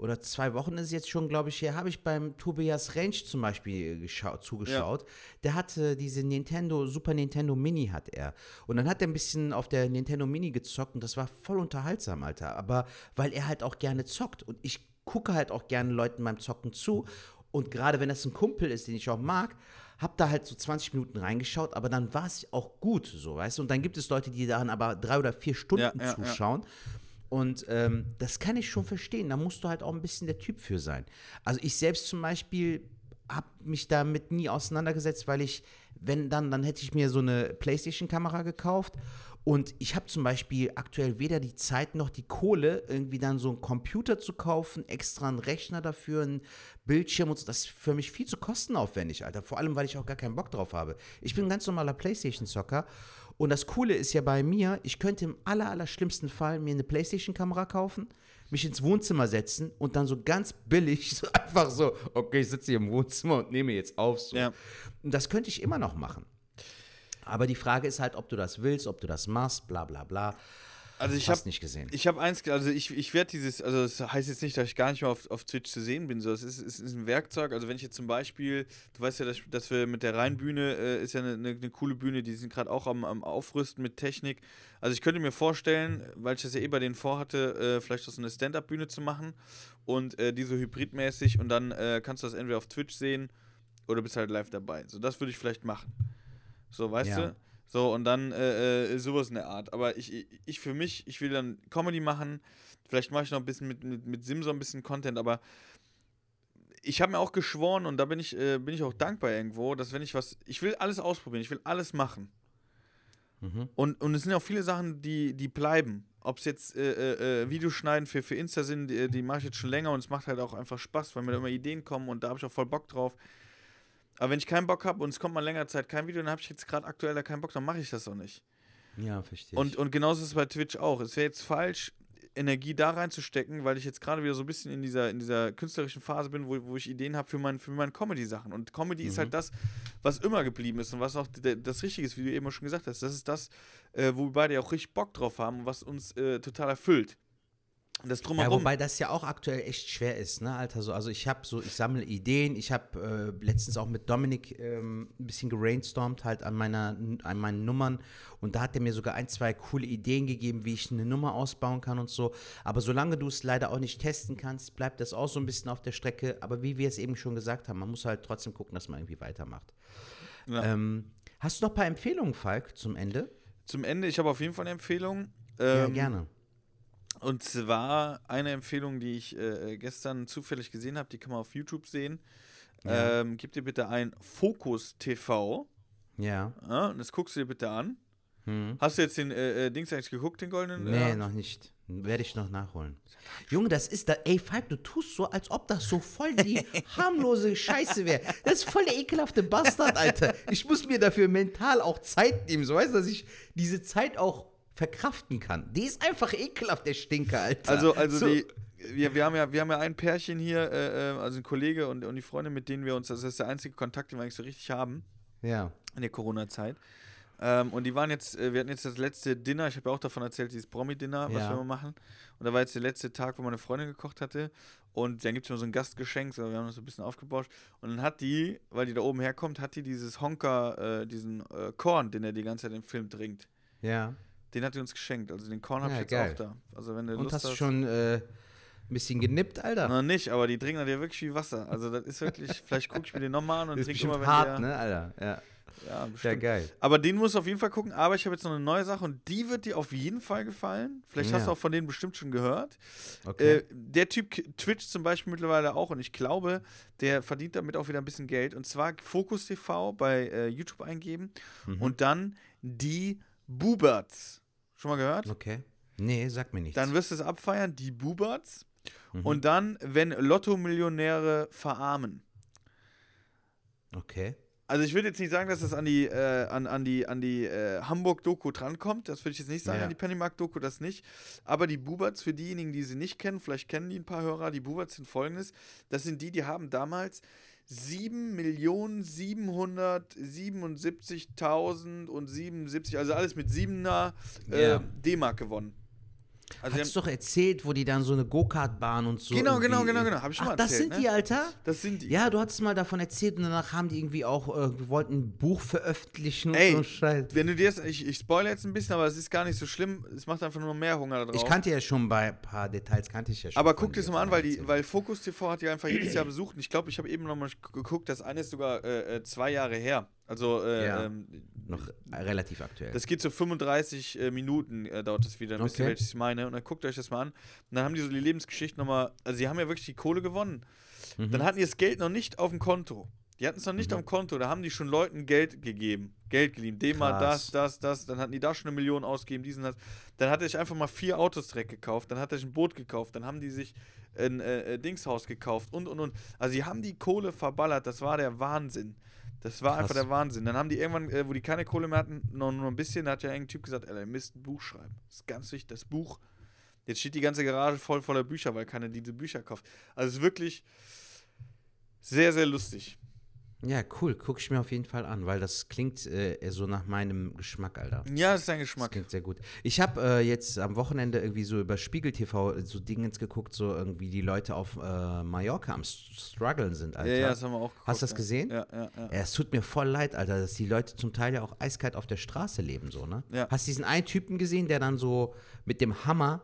A: oder zwei Wochen ist es jetzt schon, glaube ich, her, habe ich beim Tobias Range zum Beispiel geschau- zugeschaut. Der hatte diese Nintendo, Super Nintendo Mini hat er. Und dann hat er ein bisschen auf der Nintendo Mini gezockt und das war voll unterhaltsam, Alter. Aber weil er halt auch gerne zockt und ich gucke halt auch gerne Leuten beim Zocken zu. Und gerade wenn das ein Kumpel ist, den ich auch mag, hab da halt so 20 Minuten reingeschaut, aber dann war es auch gut, so, weißt du? Und dann gibt es Leute, die dann aber drei oder vier Stunden
B: Ja, ja, ja.
A: Und ähm, das kann ich schon verstehen. Da musst du halt auch ein bisschen der Typ für sein. Also ich selbst zum Beispiel habe mich damit nie auseinandergesetzt, weil ich, wenn dann, dann hätte ich mir so eine PlayStation-Kamera gekauft. Und ich habe zum Beispiel aktuell weder die Zeit noch die Kohle, irgendwie dann so einen Computer zu kaufen, extra einen Rechner dafür, einen Bildschirm und so. Das ist für mich viel zu kostenaufwendig, Alter. Vor allem, weil ich auch gar keinen Bock drauf habe. Ich bin ein ganz normaler PlayStation-Zocker. Und das Coole ist ja bei mir, ich könnte im aller, aller schlimmsten Fall mir eine Playstation-Kamera kaufen, mich ins Wohnzimmer setzen und dann so ganz billig, so einfach so, okay, ich sitze hier im Wohnzimmer und nehme jetzt auf. So.
B: Ja.
A: Und das könnte ich immer noch machen. Aber die Frage ist halt, ob du das willst, ob du das machst, bla bla bla.
B: Also ich habe
A: nicht gesehen.
B: Ich habe eins, also ich, ich werde dieses, also das heißt jetzt nicht, dass ich gar nicht mehr auf, auf Twitch zu sehen bin, so, es ist, es ist ein Werkzeug, also wenn ich jetzt zum Beispiel, du weißt ja, dass, dass wir mit der Rheinbühne, äh, ist ja eine, eine, eine coole Bühne, die sind gerade auch am, am Aufrüsten mit Technik, also ich könnte mir vorstellen, weil ich das ja eh bei denen vorhatte, äh, vielleicht auch so eine Stand-Up-Bühne zu machen und äh, die so hybridmäßig und dann äh, kannst du das entweder auf Twitch sehen oder bist halt live dabei, so das würde ich vielleicht machen, so, weißt
A: Ja.
B: du? So, und dann äh, äh, sowas in der Art. Aber ich, ich, für mich, ich will dann Comedy machen. Vielleicht mache ich noch ein bisschen mit, mit, mit Simson ein bisschen Content, aber ich habe mir auch geschworen und da bin ich, äh, bin ich auch dankbar irgendwo, dass wenn ich was, ich will alles ausprobieren, ich will alles machen.
A: Mhm.
B: Und, und es sind auch viele Sachen, die, die bleiben. Ob es jetzt äh, äh, äh, Videoschneiden für, für Insta sind, die, die mache ich jetzt schon länger und es macht halt auch einfach Spaß, weil mir da immer Ideen kommen und da habe ich auch voll Bock drauf. Aber wenn ich keinen Bock habe und es kommt mal länger Zeit kein Video, dann habe ich jetzt gerade aktuell da keinen Bock, dann mache ich das auch nicht.
A: Ja, verstehe
B: Und,
A: ich.
B: und genauso ist es bei Twitch auch. Es wäre jetzt falsch, Energie da reinzustecken, weil ich jetzt gerade wieder so ein bisschen in dieser, in dieser künstlerischen Phase bin, wo, wo ich Ideen habe für, mein, für meine Comedy-Sachen. Und Comedy ist halt das, was immer geblieben ist und was auch das Richtige ist, wie du eben schon gesagt hast. Das ist das, äh, wo wir beide auch richtig Bock drauf haben und was uns äh, total erfüllt. Das
A: Ja,
B: drumherum.
A: wobei das ja auch aktuell echt schwer ist, ne, Alter. So, also ich habe so, ich sammle Ideen. Ich habe äh, letztens auch mit Dominik ähm, ein bisschen gerainstormt halt an meiner, an meinen Nummern und da hat er mir sogar ein, zwei coole Ideen gegeben, wie ich eine Nummer ausbauen kann und so. Aber solange du es leider auch nicht testen kannst, bleibt das auch so ein bisschen auf der Strecke. Aber wie wir es eben schon gesagt haben, man muss halt trotzdem gucken, dass man irgendwie weitermacht.
B: Ja.
A: Ähm, hast du noch ein paar Empfehlungen, Falk, zum Ende?
B: Zum Ende, ich habe auf jeden Fall eine Empfehlung.
A: ja,
B: Ähm,
A: gerne.
B: Und zwar eine Empfehlung, die ich äh, gestern zufällig gesehen habe, die kann man auf YouTube sehen.
A: Ja.
B: Ähm, gib dir bitte ein Fokus TV.
A: Ja.
B: Ja, und das guckst du dir bitte an.
A: Hm.
B: Hast du jetzt den äh, äh, Dings eigentlich geguckt, den goldenen?
A: Nee,
B: Ja.
A: noch nicht. Werde ich noch nachholen. Junge, das ist da. Ey, Falk, du tust so, als ob das so voll die harmlose Scheiße wäre. Das ist voll der ekelhafte Bastard, Alter. Ich muss mir dafür mental auch Zeit nehmen. So weißt du, dass ich diese Zeit auch verkraften kann. Die ist einfach ekelhaft, der Stinker, Alter.
B: Also, also
A: so,
B: die, wir, wir, haben ja, wir haben ja ein Pärchen hier, äh, äh, also ein Kollege und, und die Freundin, mit denen wir uns, das ist der einzige Kontakt, den wir eigentlich so richtig haben
A: Ja.
B: in der Corona-Zeit. Ähm, und die waren jetzt, äh, wir hatten jetzt das letzte Dinner, ich habe ja auch davon erzählt, dieses Promi-Dinner, was
A: Ja.
B: wir immer machen. Und da war jetzt der letzte Tag, wo meine Freundin gekocht hatte. Und dann gibt es immer so ein Gastgeschenk, so, wir haben das so ein bisschen aufgebauscht. Und dann hat die, weil die da oben herkommt, hat die dieses Honka, äh, diesen äh, Korn, den er die ganze Zeit im Film trinkt.
A: Ja.
B: Den hat die uns geschenkt. Also den Korn habe
A: Ja,
B: ich jetzt
A: geil.
B: auch da. Also wenn du
A: Und
B: Lust
A: hast du
B: hast.
A: schon äh, ein bisschen genippt, Alter?
B: Noch nicht, aber die trinken dir wirklich wie Wasser. Also das ist wirklich, vielleicht gucke ich mir den nochmal an und trinke immer, wenn
A: hart,
B: der,
A: ne, Alter? Ja.
B: Ja,
A: Ja,
B: bestimmt.
A: geil.
B: Aber den musst du auf jeden Fall gucken. Aber ich habe jetzt noch eine neue Sache und die wird dir auf jeden Fall gefallen. Vielleicht hast
A: Ja.
B: du auch von denen bestimmt schon gehört.
A: Okay.
B: Äh, der Typ k- Twitch zum Beispiel mittlerweile auch und ich glaube, der verdient damit auch wieder ein bisschen Geld. Und zwar Fokus TV bei äh, YouTube eingeben
A: Mhm.
B: und dann die Buberts. Schon mal gehört?
A: okay. Nee, sag mir nichts.
B: Dann wirst du es abfeiern, die Buberts.
A: Mhm.
B: Und dann, wenn Lotto-Millionäre verarmen.
A: okay.
B: Also ich würde jetzt nicht sagen, dass das an die, äh, an, an die, an die äh, Hamburg-Doku drankommt. Das würde ich jetzt nicht sagen,
A: Ja.
B: an die Pennymark-Doku das nicht. Aber die Buberts, für diejenigen, die sie nicht kennen, vielleicht kennen die ein paar Hörer, die Buberts sind folgendes. Das sind die, die haben damals 7.777.000 und 77, also alles mit 7er äh,
A: Ja.
B: D-Mark gewonnen. Also die
A: Hast du doch erzählt, wo die dann so eine Go-Kart-Bahn und so.
B: Genau, genau, genau, genau. Hab ich schon
A: Ach,
B: mal
A: das
B: erzählt,
A: sind die,
B: ne?
A: Alter?
B: das sind die.
A: Ja, du hattest mal davon erzählt und danach haben die irgendwie auch, äh, wir wollten ein Buch veröffentlichen und
B: Ey,
A: so Scheiß.
B: Wenn du dir jetzt, ich, ich spoilere jetzt ein bisschen, aber es ist gar nicht so schlimm. Es macht einfach nur mehr Hunger da drauf.
A: Ich kannte ja schon bei ein paar Details, kannte ich ja schon.
B: Aber guck dir das mal an, weil, die, weil Focus TV hat die einfach jedes Jahr besucht. Und ich glaube, ich habe eben nochmal geguckt, das eine ist sogar äh, äh, zwei Jahre her. Also, äh,
A: Ja.
B: ähm,
A: Noch relativ aktuell.
B: das geht so 35 äh, Minuten, äh, dauert das wieder. Dann wisst ihr,
A: Okay.
B: welches ich meine. Und dann guckt euch das mal an. Und dann haben die so die Lebensgeschichte nochmal. Also, sie haben ja wirklich die Kohle gewonnen.
A: Mhm.
B: Dann hatten die das Geld noch nicht auf dem Konto. Die hatten es noch nicht
A: Mhm.
B: auf dem Konto. Da haben die schon Leuten Geld gegeben. Geld geliehen. Dem mal das, das, das. Dann hatten die da schon eine Million ausgegeben. Diesen, das. Dann hat er sich einfach mal vier Autos direkt gekauft. Dann hat er sich ein Boot gekauft. Dann haben die sich ein äh, äh, Dingshaus gekauft und und und. Also, sie haben die Kohle verballert. Das war der Wahnsinn. Das war einfach
A: Krass.
B: der Wahnsinn. Dann haben die irgendwann, äh, wo die keine Kohle mehr hatten, noch nur ein bisschen, da hat ja ein Typ gesagt, ey, ihr müsst ein Buch schreiben. Das ist ganz wichtig, das Buch. Jetzt steht die ganze Garage voll voller Bücher, weil keiner diese Bücher kauft. Also es ist wirklich sehr, sehr lustig.
A: Ja, cool, guck ich mir auf jeden Fall an, weil das klingt äh, so nach meinem Geschmack, Alter.
B: Ja, das ist dein
A: Das
B: Geschmack.
A: klingt sehr gut. Ich habe äh, jetzt am Wochenende irgendwie so über Spiegel TV so Dingens geguckt, so irgendwie die Leute auf äh, Mallorca am Struggeln sind, Alter.
B: Ja, ja, das haben wir auch geguckt,
A: Hast du das gesehen?
B: Ja, ja, ja.
A: Ja, es tut mir voll leid, Alter, dass die Leute zum Teil ja auch eiskalt auf der Straße leben, so, ne?
B: Ja.
A: Hast du diesen einen Typen gesehen, der dann so mit dem Hammer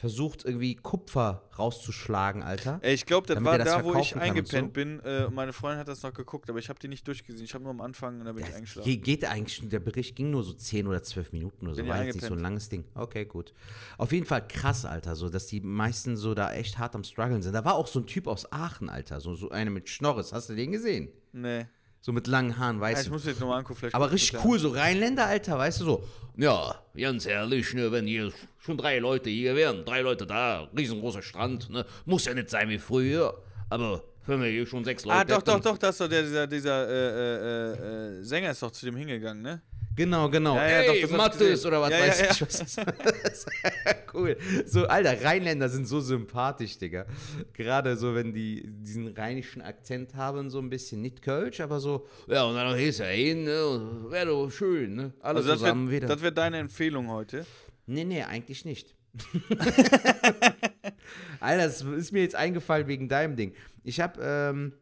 A: versucht, irgendwie Kupfer rauszuschlagen, Alter?
B: Ey, ich glaube, das war
A: das
B: da, wo ich eingepennt
A: so.
B: bin. Äh, meine Freundin hat das noch geguckt, aber ich habe die nicht durchgesehen. Ich habe nur am Anfang und dann bin ich eingeschlafen.
A: Ge geht eigentlich, schon- der Bericht ging nur so 10 oder 12 Minuten oder so,
B: Bin
A: war jetzt nicht so ein langes Ding. Okay, gut. Auf jeden Fall krass, Alter, so, dass die meisten so da echt hart am struggeln sind. Da war auch so ein Typ aus Aachen, Alter, so, so einer mit Schnorres, hast du den gesehen?
B: Nee.
A: So mit langen Haaren,
B: Ja,
A: weißt
B: ich
A: du.
B: muss jetzt nochmal angucken. Vielleicht
A: Aber
B: ich
A: richtig
B: ja
A: cool, so Rheinländer, Alter, weißt du, so,
C: Ja, ganz ehrlich, ne, wenn hier schon drei Leute hier wären, drei Leute da, riesengroßer Strand, ne, muss ja nicht sein wie früher. Aber wenn wir hier schon sechs Leute
B: Ah, doch, doch,
C: hätten-
B: doch, das ist doch der, dieser, dieser äh, äh, äh, Sänger ist doch zu dem hingegangen, ne?
A: Genau, genau.
B: Ja, ja,
A: Ey,
B: doch,
A: Mattes oder was
B: Ja,
A: weiß
B: ja.
A: ich. Was cool. So, Alter, Rheinländer sind so sympathisch, Digga. Gerade so, wenn die diesen rheinischen Akzent haben, so ein bisschen, nicht Kölsch, aber so,
C: Ja, und dann gehst du hin, ne, wäre doch schön, ne, alle
B: Also das
A: zusammen
B: wird,
A: wieder.
B: das wird deine Empfehlung heute.
A: nee, nee, eigentlich nicht. Alter, das ist mir jetzt eingefallen wegen deinem Ding. Ich habe ähm,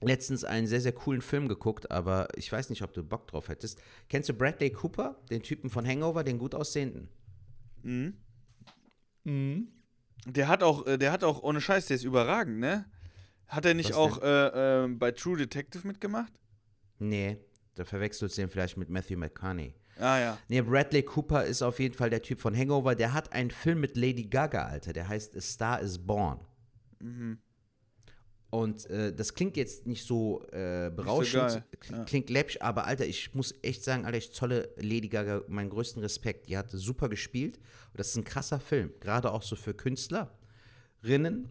A: letztens einen sehr, sehr coolen Film geguckt, aber ich weiß nicht, ob du Bock drauf hättest. Kennst du Bradley Cooper, den Typen von Hangover, den gut aussehenden?
B: Der hat auch, äh, der hat auch, ohne Scheiß, der ist überragend, ne? Hat er nicht
A: Was
B: auch äh, äh, bei True Detective mitgemacht?
A: Nee, da verwechselst du den vielleicht mit Matthew McConaughey.
B: Ah ja.
A: Nee, Bradley Cooper ist auf jeden Fall der Typ von Hangover. Der hat einen Film mit Lady Gaga, Alter. Der heißt A Star is Born. Und äh, das klingt jetzt nicht so äh, berauschend, k-
B: ja.
A: klingt läppsch, aber Alter, ich muss echt sagen, Alter, ich zolle Lady Gaga meinen größten Respekt. Die hat super gespielt. Und das ist ein krasser Film. Gerade auch so für Künstlerinnen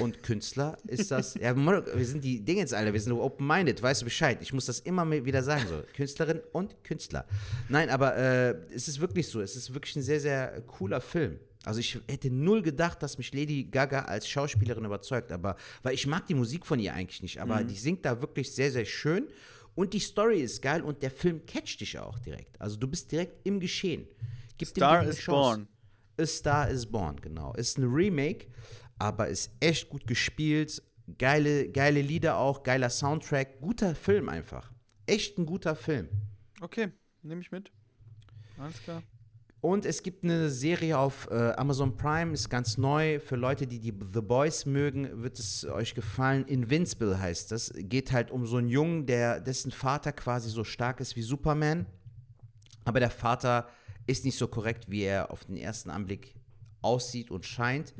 A: und Künstler ist das. ja, wir sind die Dinge jetzt, Alter, wir sind open-minded, weißt du Bescheid. Ich muss das immer wieder sagen, so. Künstlerin und Künstler. Nein, aber äh, es ist wirklich so. Es ist wirklich ein sehr, sehr cooler Film. Also ich hätte null gedacht, dass mich Lady Gaga als Schauspielerin überzeugt, aber weil ich mag die Musik von ihr eigentlich nicht, aber die singt da wirklich sehr, sehr schön und die Story ist geil und der Film catcht dich auch direkt. Also du bist direkt im Geschehen. Gib
B: Star is
A: Chance.
B: Born.
A: A Star is Born, genau. Ist ein Remake, aber ist echt gut gespielt. Geile, geile Lieder auch, geiler Soundtrack. Guter Film einfach. Echt ein guter Film.
B: Okay, nehme ich mit. Alles klar.
A: Und es gibt eine Serie auf äh, Amazon Prime, ist ganz neu. Für Leute, die die The Boys mögen, wird es euch gefallen. Invincible heißt das. Geht halt um so einen Jungen, der, dessen Vater quasi so stark ist wie Superman. Aber der Vater ist nicht so korrekt, wie er auf den ersten Anblick aussieht und scheint.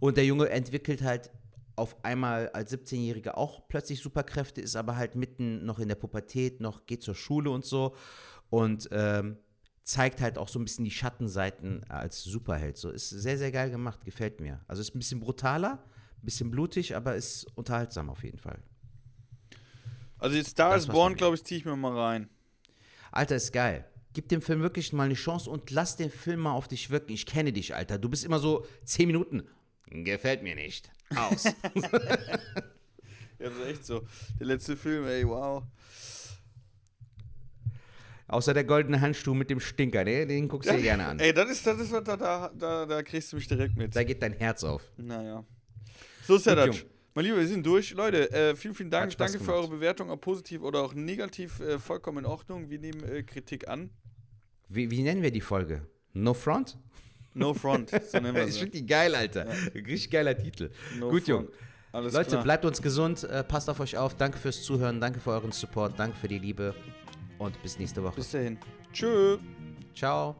A: Und der Junge entwickelt halt auf einmal als 17-Jähriger auch plötzlich Superkräfte, ist aber halt mitten noch in der Pubertät, noch geht zur Schule und so. Und ähm, zeigt halt auch so ein bisschen die Schattenseiten als Superheld. So ist sehr, sehr geil gemacht, gefällt mir. Also ist ein bisschen brutaler, ein bisschen blutig, aber ist unterhaltsam auf jeden Fall.
B: Also jetzt Star is Born, glaube ich, ziehe ich mir mal rein.
A: Alter, ist geil. Gib dem Film wirklich mal eine Chance und lass den Film mal auf dich wirken. Ich kenne dich, Alter. Du bist immer so 10 Minuten. Gefällt mir nicht. Aus.
B: Ja, das ist echt so. Der letzte Film, ey, wow.
A: Außer der goldene Handschuh mit dem Stinker, ne? den guckst du dir gerne an.
B: Ey, das ist, das ist was, da, da, da, da kriegst du mich direkt mit.
A: Da geht dein Herz auf.
B: Naja. So ist ja das. Mein Lieber, wir sind durch. Leute, äh, vielen, vielen Dank. Danke für
A: gemacht.
B: eure Bewertung, ob positiv oder auch negativ. Äh, vollkommen in Ordnung. Wir nehmen äh, Kritik an.
A: Wie, wie nennen wir die Folge? No Front?
B: No front, so nennen wir
A: Ich
B: sie.
A: finde die geil, Alter. Richtig geiler Titel.
B: No
A: Gut. Jung.
B: Alles
A: Leute,
B: klar.
A: bleibt uns gesund, äh, passt auf euch auf. Danke fürs Zuhören, danke für euren Support, danke für die Liebe und bis nächste Woche.
B: Bis dahin. Tschö.
A: Ciao.